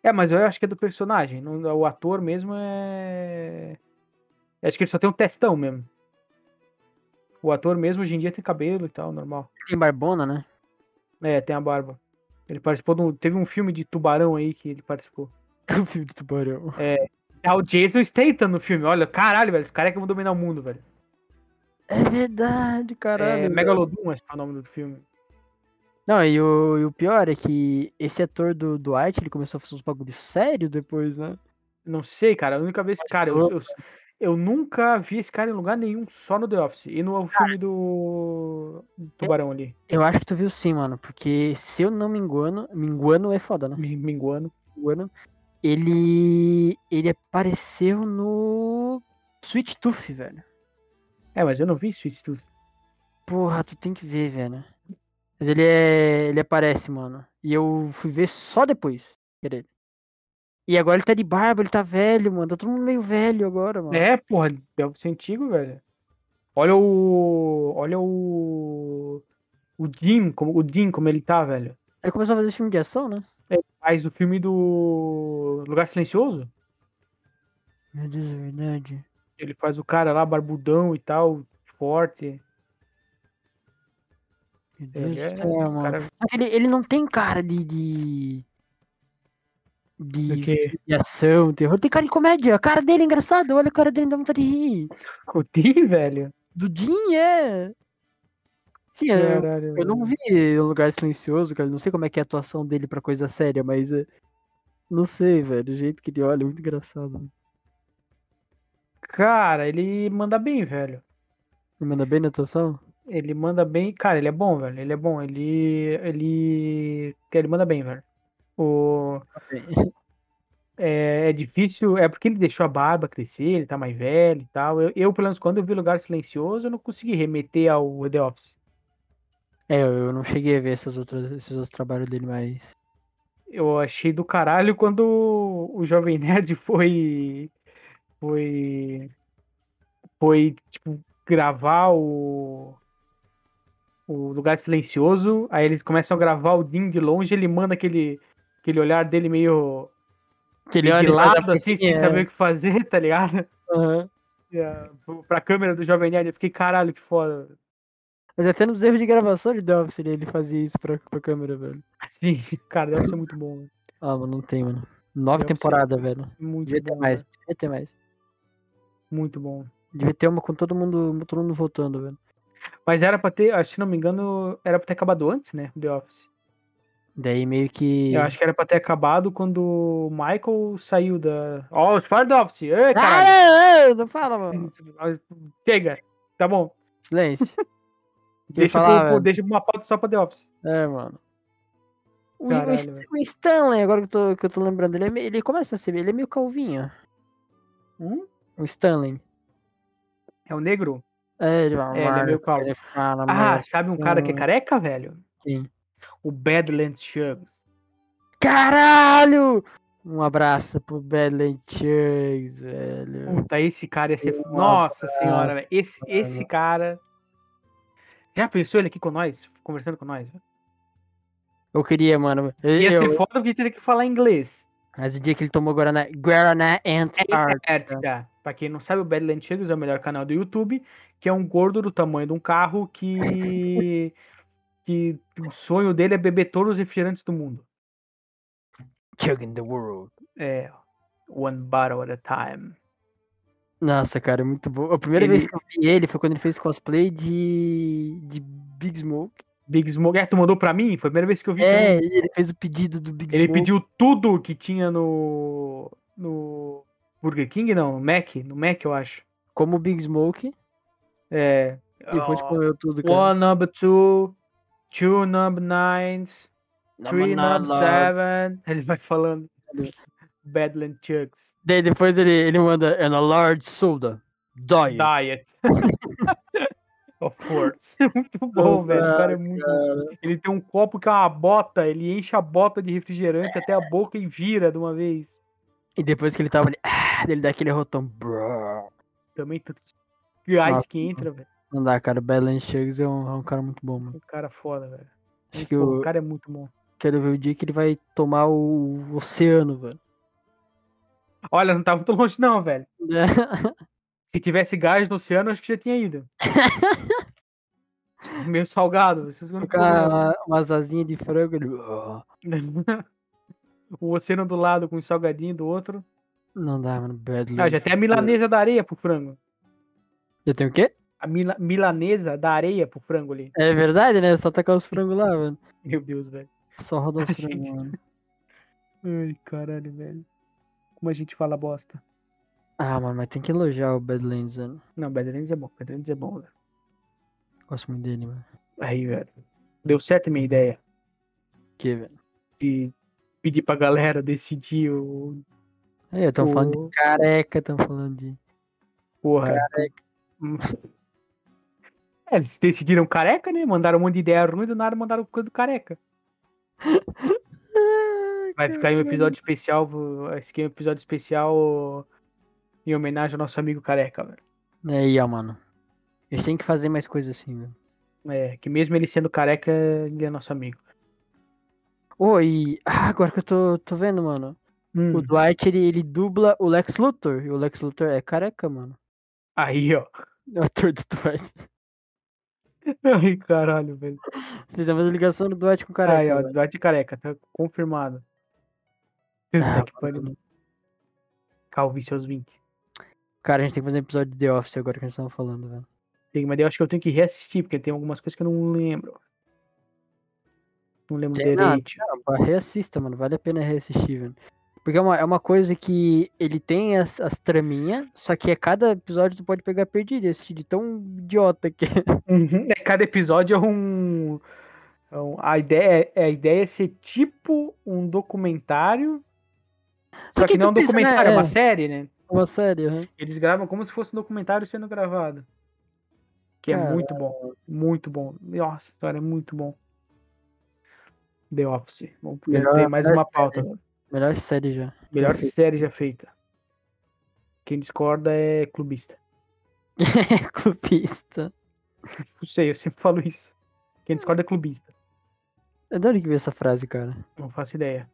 É, mas eu acho que é do personagem. não- o ator mesmo é. Acho que ele só tem um testão mesmo. O ator mesmo hoje em dia tem cabelo e tal, normal. Tem barbona, né? É, tem a barba. Ele participou de um, Teve um filme de tubarão aí que ele participou. o filme do tubarão. Tá o Jason Statham no filme. Olha, caralho, velho. Os caras que vão dominar o mundo, velho. É verdade, caralho. é. Megalodon, acho que é o nome do filme. Não, e o, e o pior é que esse ator do Dwight, ele começou a fazer uns bagulhos sérios depois, né? Não sei, cara. A única vez. Cara, eu, eu, eu nunca vi esse cara em lugar nenhum, só no The Office. E no filme do. Tubarão ali. Eu acho que tu viu sim, mano, porque se eu não me engano, me engano é foda, né? Me, me engano. Me engano, ele ele apareceu no Sweet Tooth, velho. É, mas eu não vi isso. isso. Porra, tu tem que ver, velho. Mas ele é. Ele aparece, mano. E eu fui ver só depois. ele. E agora ele tá de barba, ele tá velho, mano. Tá todo mundo meio velho agora, mano. É, porra, deve ser antigo, velho. Olha o. Olha o. O Jim, como, o Jim, como ele tá, velho. Ele começou a fazer filme de ação, né? Faz o filme do. Lugar Silencioso. Meu Deus, é verdade. Ele faz o cara lá, barbudão e tal, forte. Meu Deus é, do céu, mano. cara, Ele, ele não tem cara de. de... De, de ação, terror. Tem cara de comédia. A cara dele é engraçado. Olha a cara dele, dá vontade de rir. o Jim, velho. Do Jim é. Sim, eu, Caralho, eu não vi o Lugar Silencioso, cara. Não sei como é que é a atuação dele pra coisa séria, mas. é, Não sei, velho. O jeito que ele olha é muito engraçado. Cara, ele manda bem, velho. Ele manda bem na atuação? Ele manda bem. Cara, ele é bom, velho. Ele é bom. Ele. Ele. Ele manda bem, velho. O. É, é difícil, é porque ele deixou a barba crescer, ele tá mais velho e tal. Eu, eu, pelo menos, quando eu vi Lugar Silencioso, eu não consegui remeter ao The Office. É, eu não cheguei a ver essas outras, esses outros trabalhos dele, mas. Eu achei do caralho quando o, Jovem Nerd foi. Foi. Foi, tipo, gravar o. O Lugar Silencioso. Aí eles começam a gravar o Dean de longe, ele manda aquele, aquele olhar dele meio. Que ele meio de lado, assim, sem boquinha, saber o que fazer, tá ligado? aham. E, ah, pra câmera do Jovem Nerd, eu fiquei, caralho, que foda. Mas até nos erros de gravação de The Office ele, ele fazia isso pra, pra câmera, velho. Assim, cara, deve ser muito bom. velho. Ah, mano, não tem, mano. Nove temporadas, velho. Muito Devia bom. ter mais, devia ter mais. Muito bom. Devia ter uma com todo mundo, todo mundo voltando, velho. Mas era pra ter, se não me engano, era pra ter acabado antes, né? The Office. Daí meio que. Eu acho que era pra ter acabado quando o Michael saiu da. Ó, os fora The Office! Ei, caralho! Ah, não fala, mano. Chega! Tá bom. Silêncio. Deixa, falar, pro- deixa uma pauta só pra The Office. É, mano. O, o Caralho, St- velho. o Stanley, agora que eu tô, que eu tô lembrando, ele, é meio- ele começa a ser, ele é meio calvinho. Hum? O Stanley. É o negro? É, ele, É, ele é meio calvo. ele fala, Ah, mas- sabe um cara que é Hum. careca, velho? Quem? O Badlands Chugs. Caralho! Um abraço pro Badland Chugs, velho. Puta, esse cara ia ser. Um Nossa senhora, abraço, velho. Esse, esse cara. Já pensou ele aqui com nós? Conversando com nós? Eu queria, mano. Eu, Ia ser eu- foda porque teria que falar inglês. mas o dia que ele tomou Guaraná, Guaraná Antártica. Antártica. Pra quem não sabe, o Badland Chugs é o melhor canal do YouTube, que é um gordo do tamanho de um carro que. que o sonho dele é beber todos os refrigerantes do mundo. Chugging the world. É. One bottle at a time. Nossa, cara, é muito bom. A primeira Ele- vez que eu vi ele foi quando ele fez cosplay de, de Big Smoke. Big Smoke. É, tu mandou pra mim? Foi a primeira vez que eu vi. É, também. e ele fez o pedido do Big Ele Smoke. pediu tudo que tinha no. no. Burger King, não, no Mac, no Mac, eu acho. como Big Smoke. É. E foi, comeu tudo, cara. One number two, two number nines, three number seven. Ele vai falando. Badland Chugs. Daí depois ele, ele manda and a large soda. Diet. Diet. of course. Muito bom, velho. O cara é muito. Ele tem um copo que é uma bota, ele enche a bota de refrigerante até a boca e vira de uma vez. E depois que ele tava ali, ah, ele dá aquele rotão. Também tanto gás Nossa. que entra, velho. Não dá, cara. O Badland Chugs é um, é um cara muito bom, mano. Um cara foda, velho. Acho que o, O cara é muito bom. quero ver o dia que ele vai tomar o oceano, velho. Olha, não tá muito longe, não, velho. É. Se tivesse gás no oceano, acho que já tinha ido. Meio salgado. Vocês não Colocar uma- umas asinhas de frango. Ele... O oceano do lado com o salgadinho do outro. Não dá, mano. Bad Ah, já tem a milanesa da areia pro frango. Já tem o quê? Mila- milanesa da areia pro frango ali. É verdade, né? Só tacar os frangos lá, mano. Meu Deus, velho. Só roda os frangos, gente- mano. Ai, caralho, velho. Como a gente fala bosta. Ah, mano, mas tem que elogiar o Badlands, mano. Não, Badlands é bom. Badlands é bom, velho. Gosto muito dele, mano. Aí, velho. Deu certo a minha ideia Que, velho? de pedir pra galera decidir o. Aí, tão falando o- de careca, tão falando de. Porra. É, eles decidiram careca, né? Mandaram um monte de ideia ruim do nada mandaram coisa do careca. Vai ficar aí um episódio especial. Esse aqui é um episódio especial em homenagem ao nosso amigo careca, velho. Aí, ó, mano. Eles têm que fazer mais coisas assim, velho. É, que mesmo ele sendo careca, ele é nosso amigo. Ô, e. Ah, agora que eu tô, tô vendo, mano. Hum, O Dwight, ele, ele dubla o Lex Luthor. E o Lex Luthor é careca, mano. Aí, ó. É o ator do Dwight. Ai, caralho, velho. Fizemos a ligação do Dwight com o careca. Aí, ó, velho. Duarte careca, tá confirmado. Ah, Puta que pariu. Calvície aos 20. Cara, a gente tem que fazer um episódio de The Office agora que a gente tava falando, velho. Tem, mas eu acho que eu tenho que reassistir, porque tem algumas coisas que eu não lembro. Não lembro Tem nada. direito. Não, pá, reassista, mano. Vale a pena reassistir, velho. Porque é uma, é uma coisa que ele tem as, as traminhas, só que a cada episódio tu pode pegar perdido e assistir de tão idiota que é. Uhum, é, Cada episódio é um. é um- a, ideia, é- a ideia é ser tipo um documentário. Só, que, tu não é um pensa, né, documentário, é uma é, série, né? uma série, aham. Eles gravam como se fosse um documentário sendo gravado. Que é muito bom. Muito bom. Nossa, história é muito bom. The Office. Vamos ter mais uma pauta. Melhor série já. Melhor série já feita. Quem discorda é clubista. Clubista. Não sei, eu sempre falo isso. Quem discorda é clubista. Eu adoro que ver essa frase, cara. Não faço ideia.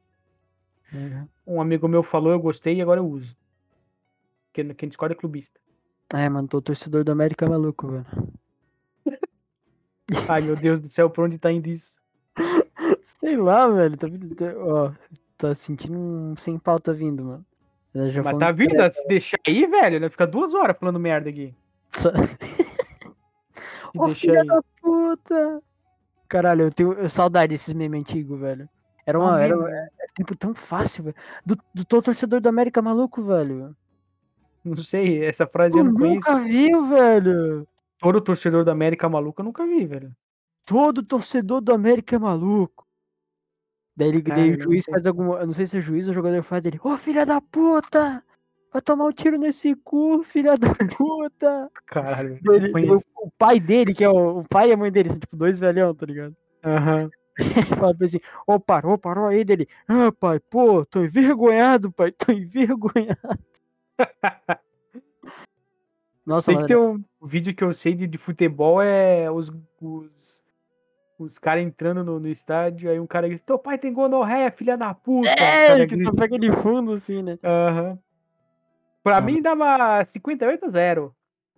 Um amigo meu falou, eu gostei e agora eu uso. Quem, quem discorda é clubista. É, mano, tô torcedor do América maluco, velho. Ai, meu Deus do céu, por onde tá indo isso? Sei lá, velho. Vindo- tá- ó, tá sentindo um sem pauta vindo, mano. Mas tá vindo, careca. se deixar aí, velho, né? Fica duas horas falando merda aqui. Só- Ô, filha aí. da puta! Caralho, eu tenho eu- saudade desses memes antigos, velho. Era uma. Ah, Era, meme, é, tempo tão fácil, velho. Do, do todo torcedor do América maluco, velho. Não sei, essa frase eu Tu não conheço. nunca viu, velho. Todo torcedor da América maluco eu nunca vi, velho. Todo torcedor do América é maluco. Daí, ele, Cara, daí o juiz faz alguma. Eu não sei se é juiz ou jogador faz dele. Ô filha da puta! Vai tomar um tiro nesse cu, filha da puta! Caralho, ele- o, o pai dele, que é o, o pai e a mãe dele, são tipo dois velhão, tá ligado? Aham. Ele fala pra assim, ô parou, parou aí dele. Ah, pai, pô, tô envergonhado, pai, tô envergonhado. Nossa, Tem que ter um vídeo que eu sei de, de futebol é os, os, os caras entrando no, no estádio, aí um cara grita, teu pai tem gonorreia, filha da puta. O é, que só pega de fundo, assim, né? Aham. Pra Ah, mim dava 58 a 0.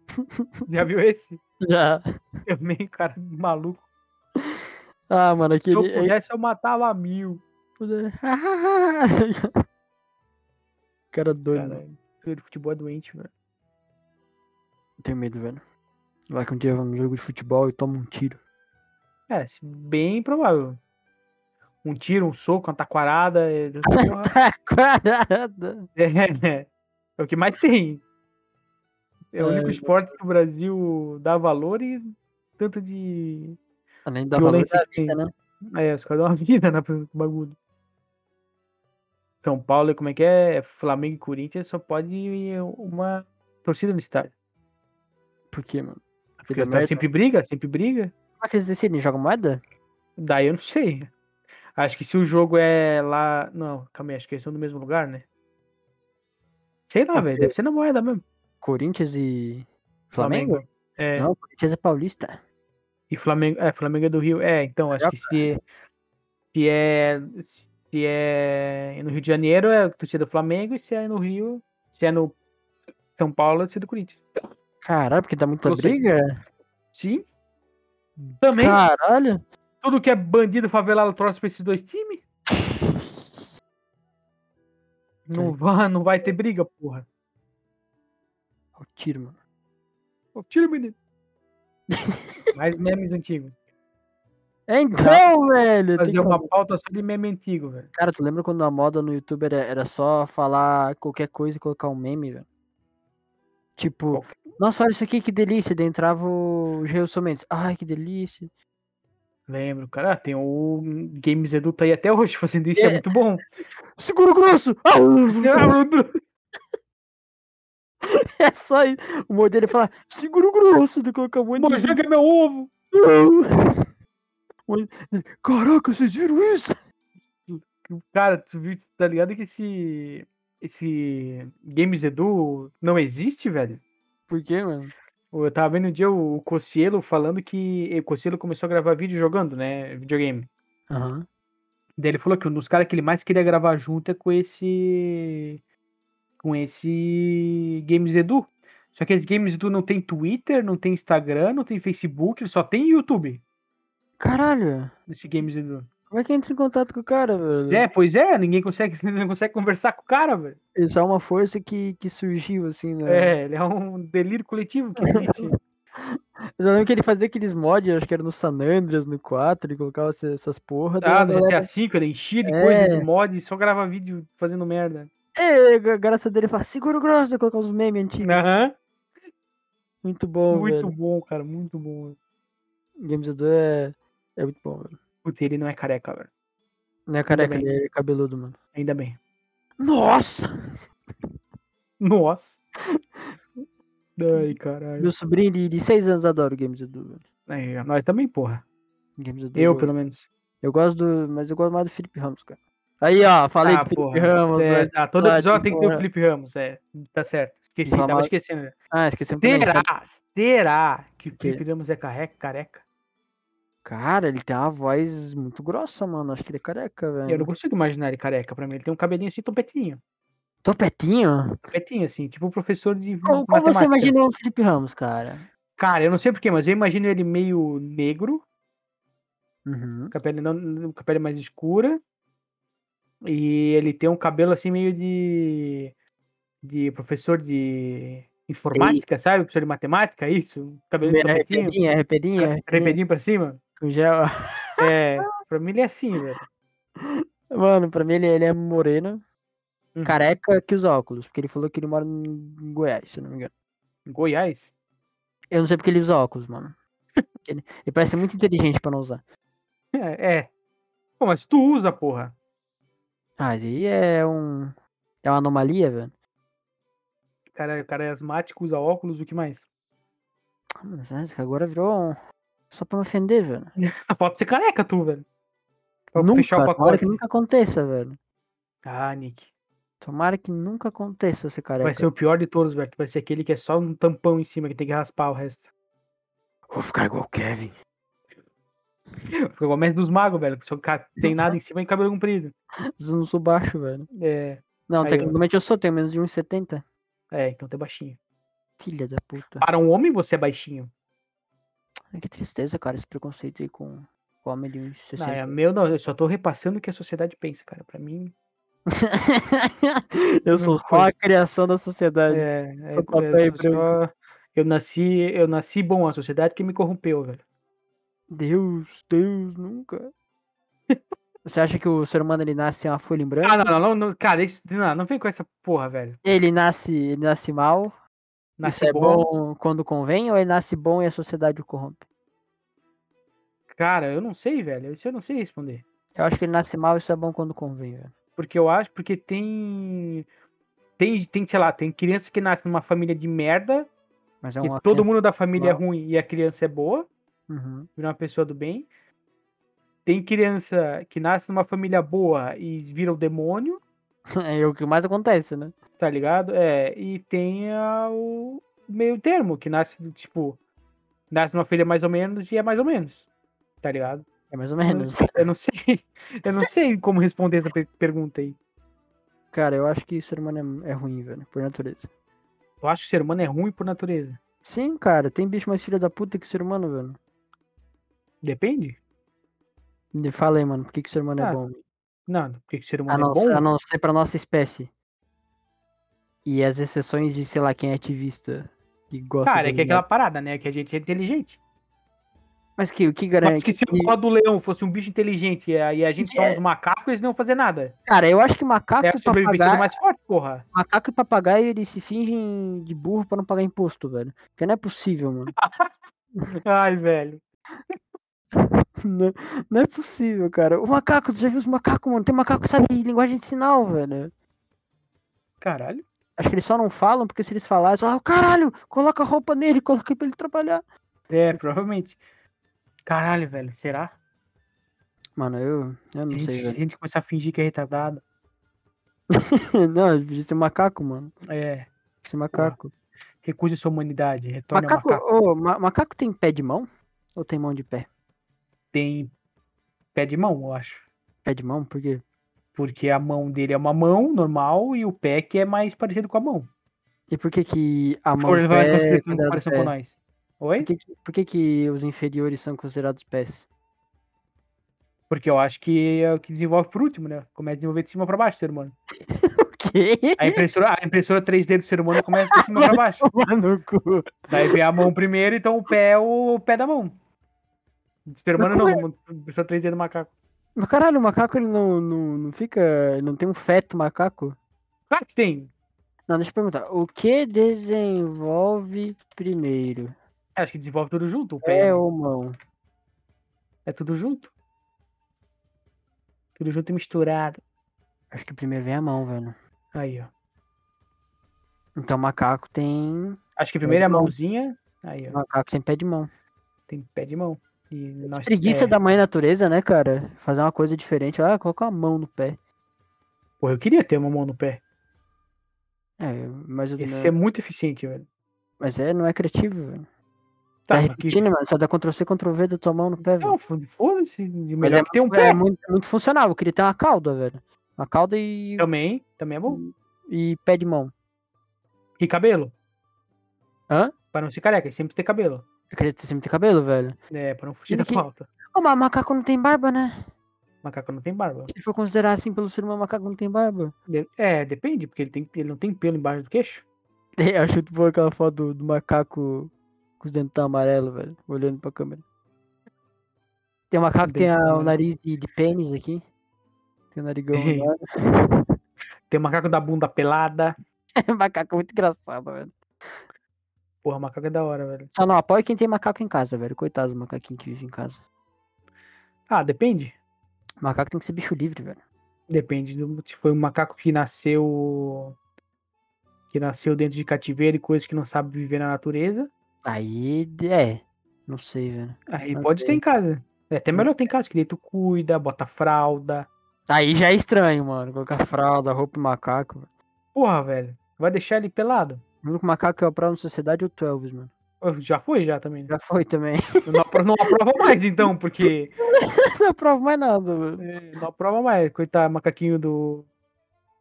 Já viu esse? Já. Também, cara, maluco. Ah, mano, Se eu aquele... pudesse, eu matava mil. Cara doido, mano. Cara, jogo de futebol é doente, velho. Tenho medo, velho. Vai que um dia eu vou num jogo de futebol e toma um tiro. É, se- bem provável. Um tiro, um soco, uma taquarada. É, Taquarada! é, é o que mais tem. É o único É, esporte que o Brasil dá valor e tanto de. Além da valor da que vida, né? É, os caras dão uma vida na pro bagulho. São Paulo, como é que é? Flamengo e Corinthians só pode ir uma torcida no estádio. Por quê, mano? Porque merda. sempre briga, sempre briga. É que eles decidem? Jogam moeda? Daí eu não sei. Acho que se o jogo é lá. Não, calma aí, acho que eles são do mesmo lugar, né? Sei lá, Ah, velho. Deve ser na moeda mesmo. Corinthians e Flamengo? É. Não, Corinthians é paulista. E Flamengo. É, Flamengo é do Rio. É, então, acho que se. Se é, se é no Rio de Janeiro, é torcida do Flamengo, e se é no Rio, se é no São Paulo, é torcida do Corinthians. Caralho, porque dá muita briga? Sim. Também, Caralho. tudo que é bandido favelado torce pra esses dois times. Não vai, não vai ter briga, porra. Ó, o tiro, mano. Ô, Tira, menino. Mais memes antigos. Então, velho. Tem Fazer que uma fazer. pauta só de meme antigo, velho. Cara, tu lembra quando a moda no YouTube era, era só falar qualquer coisa e colocar um meme, velho? Tipo, nossa, olha isso aqui, que delícia. Daí entrava o Gilson Mendes. Ai, que delícia. Lembro, cara. Tem o Games Edu tá aí até hoje fazendo isso, é, É. muito bom. Seguro grosso! Ah, É só isso. O modelo dele fala, seguro grosso, de colocar um monte de... Mojang é meu ovo! Mas- Caraca, vocês viram isso? Cara, tu viu, tá ligado que esse. Esse Games Edu não existe, velho? Por quê, mano? Eu tava vendo um dia o Cocielo falando que o Cocielo começou a gravar vídeo jogando, né? Videogame. Aham. Daí ele falou que um dos caras que ele mais queria gravar junto é com esse. Com esse Games Edu. Só que esse Games Edu não tem Twitter, não tem Instagram, não tem Facebook, só tem YouTube. Caralho, Esse Games Edu. Como é que entra em contato com o cara, velho? É, pois é, ninguém consegue, não consegue conversar com o cara, velho. Isso é uma força que, que surgiu, assim, né? É, ele é um delírio coletivo que existe. Eu lembro que ele fazia aqueles mods, acho que era no San Andreas, no 4, ele colocava essa- essas porra. ah, no GTA V, ele enchia de É. coisa, de mod, só grava vídeo fazendo merda. É, a graça dele fala, segura o grosso, colocar uns memes antigos. Aham. Muito bom, Muito velho. bom, cara, muito bom. Games Edu é, é muito bom, velho. Putz, ele não é careca, velho. Não é careca, ele é cabeludo, mano. Ainda bem. Nossa! Nossa. Ai, caralho. Meu sobrinho de, de 6 anos adora o Games Edu, velho. Aí, nós também, porra. Games Edu. Eu, pelo menos. Eu gosto do. Mas eu gosto mais do Felipe Ramos, cara. Aí, ó, falei ah, do Felipe porra. Ramos. É, ah, todo episódio tem que ter o. Felipe Ramos, é. Tá certo. Esqueci, tava esquecendo. Ah, esqueci. Será? sabe? Será que o? Felipe Ramos é careca? careca? Cara, ele tem uma voz muito grossa, mano. Acho que ele é careca, Eu não velho. consigo imaginar ele careca pra mim. Ele tem um cabelinho assim, topetinho. Topetinho? Topetinho, assim, tipo o professor de Como, como você imagina o Felipe Ramos, cara? Cara, eu não sei porquê, mas eu imagino ele meio negro, Uhum. com a pele, não, com a pele mais escura. E ele tem um cabelo assim meio de. de professor de informática, sabe? Professor de matemática, isso? Cabelo É topetinho, arrependinho, é arrependinho, é arrependinho pra cima. Gel. É, pra mim ele é assim, velho. Mano, pra mim ele, ele é moreno, Uhum. careca que usa óculos. Porque ele falou que ele mora em Goiás, se eu não me engano. Goiás? Eu não sei porque ele usa óculos, mano. Ele, ele parece muito inteligente pra não usar. É, é. Pô, mas tu usa, porra. Ah, isso aí é um. É uma anomalia, velho. O cara, o cara é asmático, usa óculos, o que mais? Ah, agora virou um. Só pra me ofender, velho. Pode ser careca, tu, velho. Pra Nunca, fechar o tomara pacote. que nunca aconteça, velho. Ah, Nick. Tomara que nunca aconteça você careca. Vai ser o pior de todos, velho. Vai ser aquele que é só um tampão em cima, que tem que raspar o resto. Vou ficar igual o Kevin. Fica igual o mestre dos magos, velho. Que só tem nada em cima e cabelo comprido. Eu não sou baixo, velho. É, Não, Aí, tecnicamente eu sou, tenho menos de 1,70. é, então tu é baixinho. Filha da puta. Para um homem, você é baixinho. Que tristeza, cara, esse preconceito aí com com homem de Não, 1,60. é meu, não. Eu só tô repassando o que a sociedade pensa, cara. Pra mim. eu sou Não só a criação da sociedade. É, é, Só papel só- só- eu nasci, eu nasci bom, a sociedade que me corrompeu, velho. Deus, Deus, nunca. Você acha que o ser humano ele nasce uma folha em branco? Ah, não, não, não, não, cara, isso, não, não vem com essa porra, velho. Ele nasce, ele nasce mal, Isso é bom. bom quando convém, ou ele nasce bom e a sociedade o corrompe? Cara, eu não sei, velho. Isso eu não sei responder. Eu acho que ele nasce mal e isso é bom quando convém, velho. Porque eu acho, porque tem. Tem, tem, sei lá, tem criança que nasce numa família de merda, Mas é uma todo criança- mundo da família é ruim e a criança é boa, Uhum. vira uma pessoa do bem. Tem criança que nasce numa família boa e vira o demônio, É o que mais acontece, né? tá ligado? É, e tem a- o meio termo, que nasce, tipo, nasce numa família mais ou menos e é mais ou menos, tá ligado? É mais ou menos. Eu não sei. Eu não sei como responder essa pe- pergunta aí. Cara, eu acho que ser humano é, é ruim, velho, por natureza. Eu acho que ser humano é ruim por natureza. Sim, cara, tem bicho mais filha da puta que ser humano, velho. Depende? Fala aí, mano, por que, que ser humano Ah, é bom? Não, porque ser A humano não, é bom. a não ser pra nossa espécie. E as exceções de, sei lá, quem é ativista e gosta Cara, de é que é aquela parada, né? Que a gente é inteligente. Mas que, o que Mas garante que se que... o pó do leão fosse um bicho inteligente e aí a gente É. uns macacos, eles não iam fazer nada. Cara, eu acho que macaco É e a papagaio... mais forte, porra. Macaco e papagaio, eles se fingem de burro pra não pagar imposto, velho. Porque não é possível, mano. Ai, velho. não, não é possível, cara. O macaco, tu já viu os macacos, mano? Tem macaco que sabe linguagem de sinal, velho. Caralho. Acho que eles só não falam, porque se eles falassem, ah, caralho, coloca a roupa nele, coloca pra ele trabalhar. É, provavelmente. Caralho, velho. Será? Mano, eu, eu não a, gente, sei, a velho. gente começar a fingir que é retardado. não, devia ser macaco, mano. É. Ser macaco. Recuse sua humanidade. Retorne Macaco, ao macaco. ô, ma- macaco tem pé de mão? Ou tem mão de pé? Tem pé de mão, eu acho. Pé de mão? Por quê? Porque a mão dele é uma mão normal e o pé que é mais parecido com a mão. E por que que a mão Por vai é considerado com nós. Oi? Por que, que- por que que os inferiores são considerados pés? Porque eu acho que é o que desenvolve por último, né? Começa a desenvolver de cima pra baixo, ser humano. O quê? A impressora, a impressora 3D do ser humano começa de cima pra baixo. Daí vem a mão primeiro, então o pé é o pé da mão. Ser humano não, a impressora 3D do macaco. Mas caralho, o macaco ele não, não, não fica. ele Não tem um feto macaco? Claro que tem. Não, deixa eu perguntar. O que desenvolve primeiro? Acho que desenvolve tudo junto. O pé mão. ou mão? É tudo junto. Tudo junto e misturado. Acho que primeiro vem a mão, velho. Aí, ó. Então macaco tem. Acho que primeiro é a mãozinha. Aí, ó. Macaco tem pé de mão. Tem pé de mão. E nós, Preguiça é, da mãe natureza, né, cara? Fazer uma coisa diferente. Ah, colocar a mão no pé. Pô, eu queria ter uma mão no pé. É, mas, Ia não- ser muito eficiente, velho. mas é, não é criativo, velho. Tá, Tá que- repetindo, mano. Só dá Ctrl-C, Ctrl-V da tua mão no pé, velho. Não, fo- foda-se. Mas é, que ter um pé. é muito, é muito funcional. Eu queria ter uma cauda, velho. Uma cauda e, Também, também é bom. e pé de mão. E cabelo? Hã? Pra não ser careca, sempre ter cabelo. Eu queria ter sempre ter cabelo, velho. É, pra não fugir Ele da que- falta. Ô, mas macaco não tem barba, né? Macaco não tem barba. Se for considerar assim pelo ser humano, macaco não tem barba. É, depende, porque ele, tem, ele não tem pelo embaixo do queixo. Eu acho muito boa aquela foto do, do macaco com os dentes amarelos, velho. Olhando pra câmera. Tem um macaco que tem a- o amarelo. nariz de, de pênis aqui. Tem o narigão Tem. o macaco da bunda pelada. macaco é muito engraçado, velho. Porra, macaco é da hora, velho. Só não apoia quem tem macaco em casa, velho. Coitado do macaquinho que vive em casa. Ah, depende. Macaco tem que ser bicho livre, velho. Depende. do- Se foi um macaco que nasceu. Que nasceu dentro de cativeiro e coisa que não sabe viver na natureza. Aí, é. Não sei, velho. Aí Não pode sei. ter em casa. É até melhor ter em casa, que daí tu cuida, bota fralda. Aí já é estranho, mano. Colocar fralda, roupa e macaco. velho. Porra, velho. Vai deixar ele pelado? O único macaco que eu aprovo na sociedade é o Twelves, mano. Já foi, já também. né? Já foi também. Não, apro- não aprova mais, então, porque. não aprovo mais nada, mano. é, não aprova mais. Coitado, macaquinho do.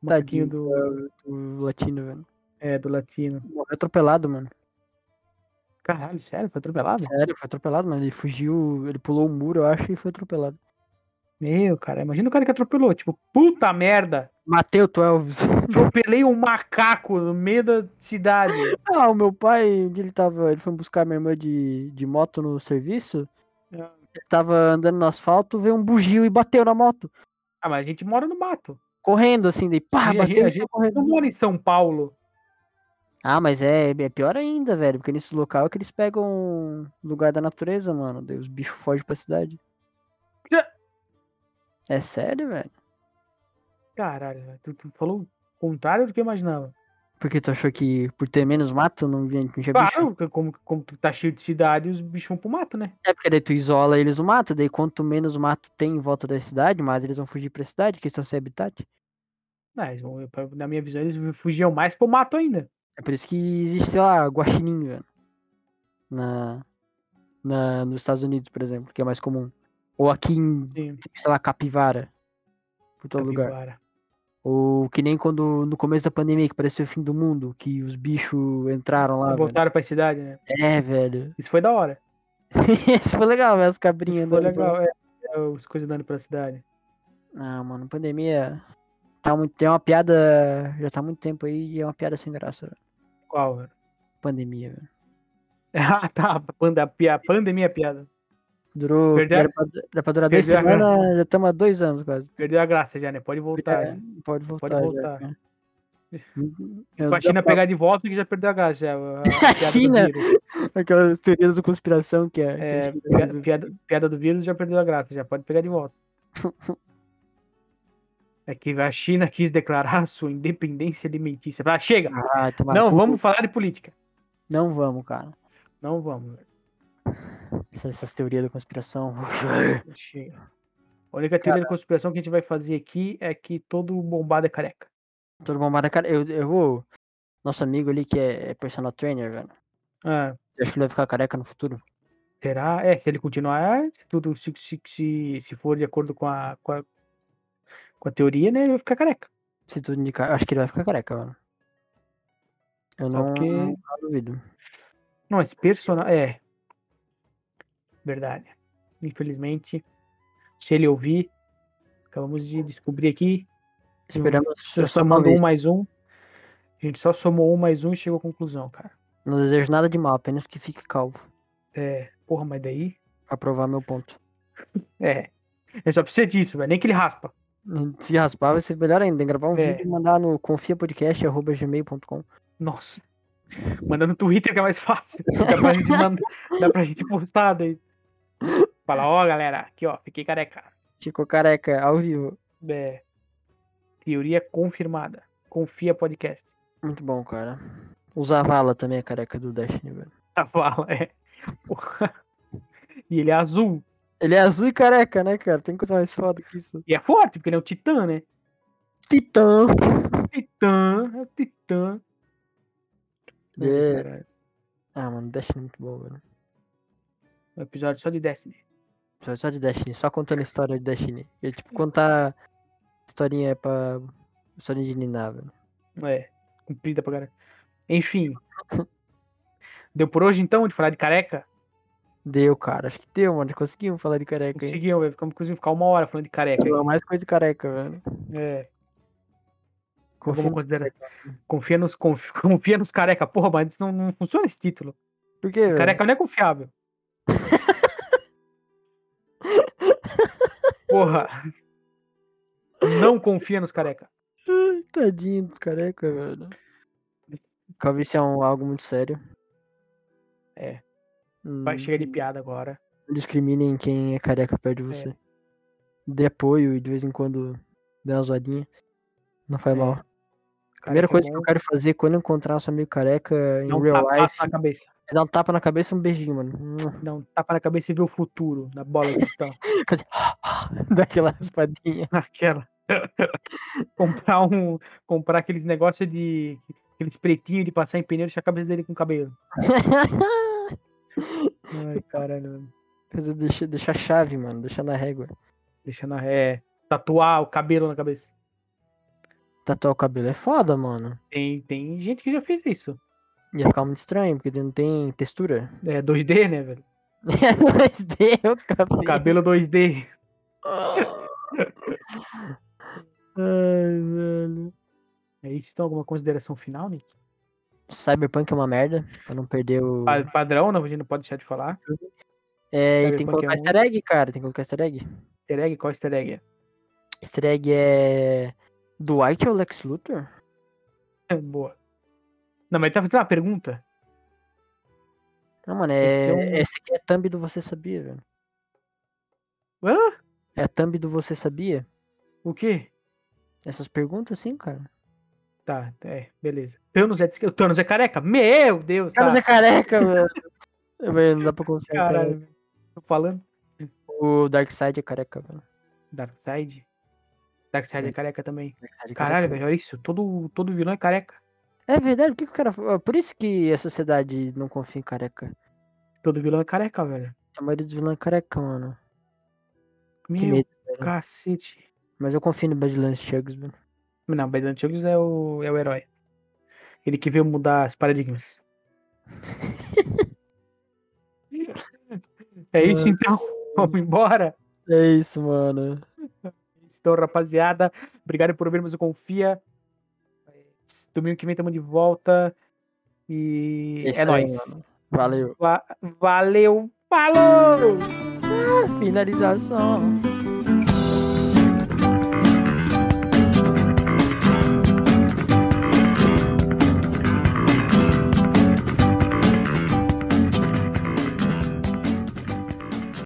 Macaquinho Tadinho, do. O latino, velho. É, do latino. Morreu atropelado, mano. Caralho, sério? Foi atropelado? Sério, foi atropelado, mano. Ele fugiu, ele pulou o muro, eu acho, e foi atropelado. Meu, cara, imagina o cara que atropelou. Tipo, puta merda! Matei o Twelves. Atropelei um macaco no meio da cidade. ah, o meu pai, onde ele tava, ele foi buscar minha irmã de, de moto no serviço. Ah. Ele tava andando no asfalto, veio um bugio e bateu na moto. Ah, mas a gente mora no mato. Correndo, assim, daí pá, bateu a gente correndo. não mora em São Paulo. Ah, mas é, é pior ainda, velho, porque nesse local é que eles pegam lugar da natureza, mano. Daí os bichos fogem pra cidade. É sério, velho? Caralho, tu, tu falou o contrário do que eu imaginava. Porque tu achou que por ter menos mato não vinha tinha bicho? Claro, que como, como tu tá cheio de cidade, os bichos vão pro mato, né? É porque daí tu isola eles no mato, daí quanto menos mato tem em volta da cidade, mais eles vão fugir pra cidade, que estão sem habitat. Pra- na minha visão, eles fugiam mais pro mato ainda. É por isso que existe, sei lá, guaxinim, velho. Na, na, nos Estados Unidos, por exemplo, que é mais comum. Ou aqui em, Sim, sei lá, Capivara. Por todo lugar. capivara. Ou que nem quando no começo da pandemia que parecia o fim do mundo, que os bichos entraram lá. velho. Voltaram pra cidade, né? É, velho. Isso foi da hora. Isso foi legal, velho, as cabrinhas Isso foi legal, é. é, As coisas dando pra cidade. Ah, mano, pandemia tá muito, tem uma piada, já tá muito tempo aí e é uma piada sem graça, velho. Qual, velho? Pandemia, velho. Ah, tá. A panda- a pia- pandemia é piada. Durou, Perdeu a- era, pra, era pra durar duas a semanas, já estamos há dois anos quase. Perdeu a graça já, né? Pode voltar. É, né? pode voltar. Pode já, voltar. cara. Pra Eu- China já- pegar de volta que já perdeu a graça. Já, a, a China? Aquelas teorias da conspiração que é. que a É, pia- resolveu. piada, piada do vírus já perdeu a graça, já pode pegar de volta. É que a China quis declarar sua independência alimentícia. Ah, chega! Ah, Não, vamos falar de política. Não vamos, cara. Não vamos. velho. Essas, teorias da conspiração. A única teoria de conspiração que a gente vai fazer aqui é que todo bombado é careca. Todo bombado, cara. Eu, eu vou. Nosso amigo ali que é personal trainer, velho. Ah, Eu acho que ele vai ficar careca no futuro. será? É, se ele continuar, se tudo se, se, se, se for de acordo com a, com a, com a teoria, né? Ele vai ficar careca. Se tudo indicar. Acho que ele vai ficar careca, mano. Eu não, porque- não, não duvido. Não, esse personagem. É. Verdade. Infelizmente, se ele ouvir, acabamos de descobrir aqui. Esperamos. Você só mandou um mais um. A gente só somou um mais um e chegou à conclusão, cara. Não desejo nada de mal, apenas que fique calvo. É, porra, mas daí. Pra provar meu ponto. É. Eu só precisa disso, velho. Nem que ele raspa. Se raspar, vai ser melhor ainda. Gravar um É. vídeo e mandar no confiapodcast.gmail.com. Nossa. Manda no Twitter que é mais fácil. Dá pra gente, mandar, dá pra gente postar daí. Fala, ó, galera, aqui, ó, fiquei careca. Ficou careca, ao vivo. É. Teoria confirmada. Confia podcast. Muito bom, cara. O Zavala também é careca do Destiny, velho. A fala, é. Porra. E ele é azul. Ele é azul e careca, né, cara? Tem coisa mais foda que isso. E é forte, porque ele é um titã, né? Titã. Titã, é o titã. É. Ah, mano, Destiny é muito bom, velho. Um episódio só de Destiny. Só- de Destiny, só contando a história de Destiny. É tipo contar historinha pra. Historinha de Niná, velho. É, comprida pra caralho. Enfim. Deu por hoje então de falar de careca? Deu, cara. Acho que deu, mano. Conseguimos falar de careca? Conseguiu, velho. Ficamos conseguimos ficar uma hora falando de careca. Falou Mais coisa de careca, velho. É. Confia Vamos nos. Confia nos, confi- confia nos careca. Porra, mas isso não, não funciona esse título. Por quê? Careca não é confiável. Porra. Não confia nos careca. Ai, Tadinho dos careca, velho. Calvície é um, algo muito sério. É. Hum, Vai chegar de piada agora. Não discriminem quem é careca perto de você. Dê apoio e de vez em quando dê uma zoadinha. Não faz É. mal. Primeira Careca é coisa que bom, eu quero fazer quando eu encontrar nosso amigo careca em real life na cabeça. Dar um tapa na cabeça e um beijinho, mano. Dá um tapa na cabeça e ver o futuro na bola de cristal. Fazer Dá aquela comprar um. Comprar aqueles negócios de. Aqueles pretinhos de passar em pneu e deixar a cabeça dele com cabelo. Ai, caralho. mano. Deixar, deixar chave, mano. Deixar na régua. Deixa na ré. Tatuar o cabelo na cabeça. Tatuar o cabelo é foda, mano. Tem, tem gente que já fez isso. Ia ficar muito estranho, porque não tem textura. É 2D, né, velho? É 2D o cabelo. Cabelo 2D. Ai, velho. É isso, então, alguma consideração final, Nick? Cyberpunk é uma merda, pra não perder o. Pa- Padrão, não, a gente não pode deixar de falar. É, e tem que é colocar um. easter egg, cara. Tem que colocar easter egg. Easter egg? Qual easter egg é? Easter egg é. Dwight ou Lex Luthor? Boa. Não, mas ele tá fazendo uma pergunta. Não, mano, é. um- Esse aqui é thumb do Você Sabia, velho. Hã? É thumb do Você Sabia? O quê? Essas perguntas, sim, cara. Tá, é, beleza. Thanos é, de- o Thanos é careca? Meu Deus, tá. Cara, é careca, velho. Não dá pra confiar, cara. Caralho, velho. tô falando. O Darkseid é careca, velho. Darkseid? Darkseid é careca também. Darkseid é Caralho, careca. velho, olha isso. Todo, todo vilão é careca. É verdade, por que que o cara. Por isso que a sociedade não confia em careca. Todo vilão é careca, velho. A maioria dos vilões é careca, mano. Que Meu medo. cacete. Mas eu confio no Badlands Chugs, mano. Não, Badlands Chugs é o, é o herói. Ele que veio mudar os paradigmas. é isso então. Vamos embora. É isso, mano. Então, rapaziada, obrigado por ouvirmos o Confia. Domingo que vem estamos de volta. E Isso é aí, nóis. mano. Valeu. Va- valeu, falou! Finalização.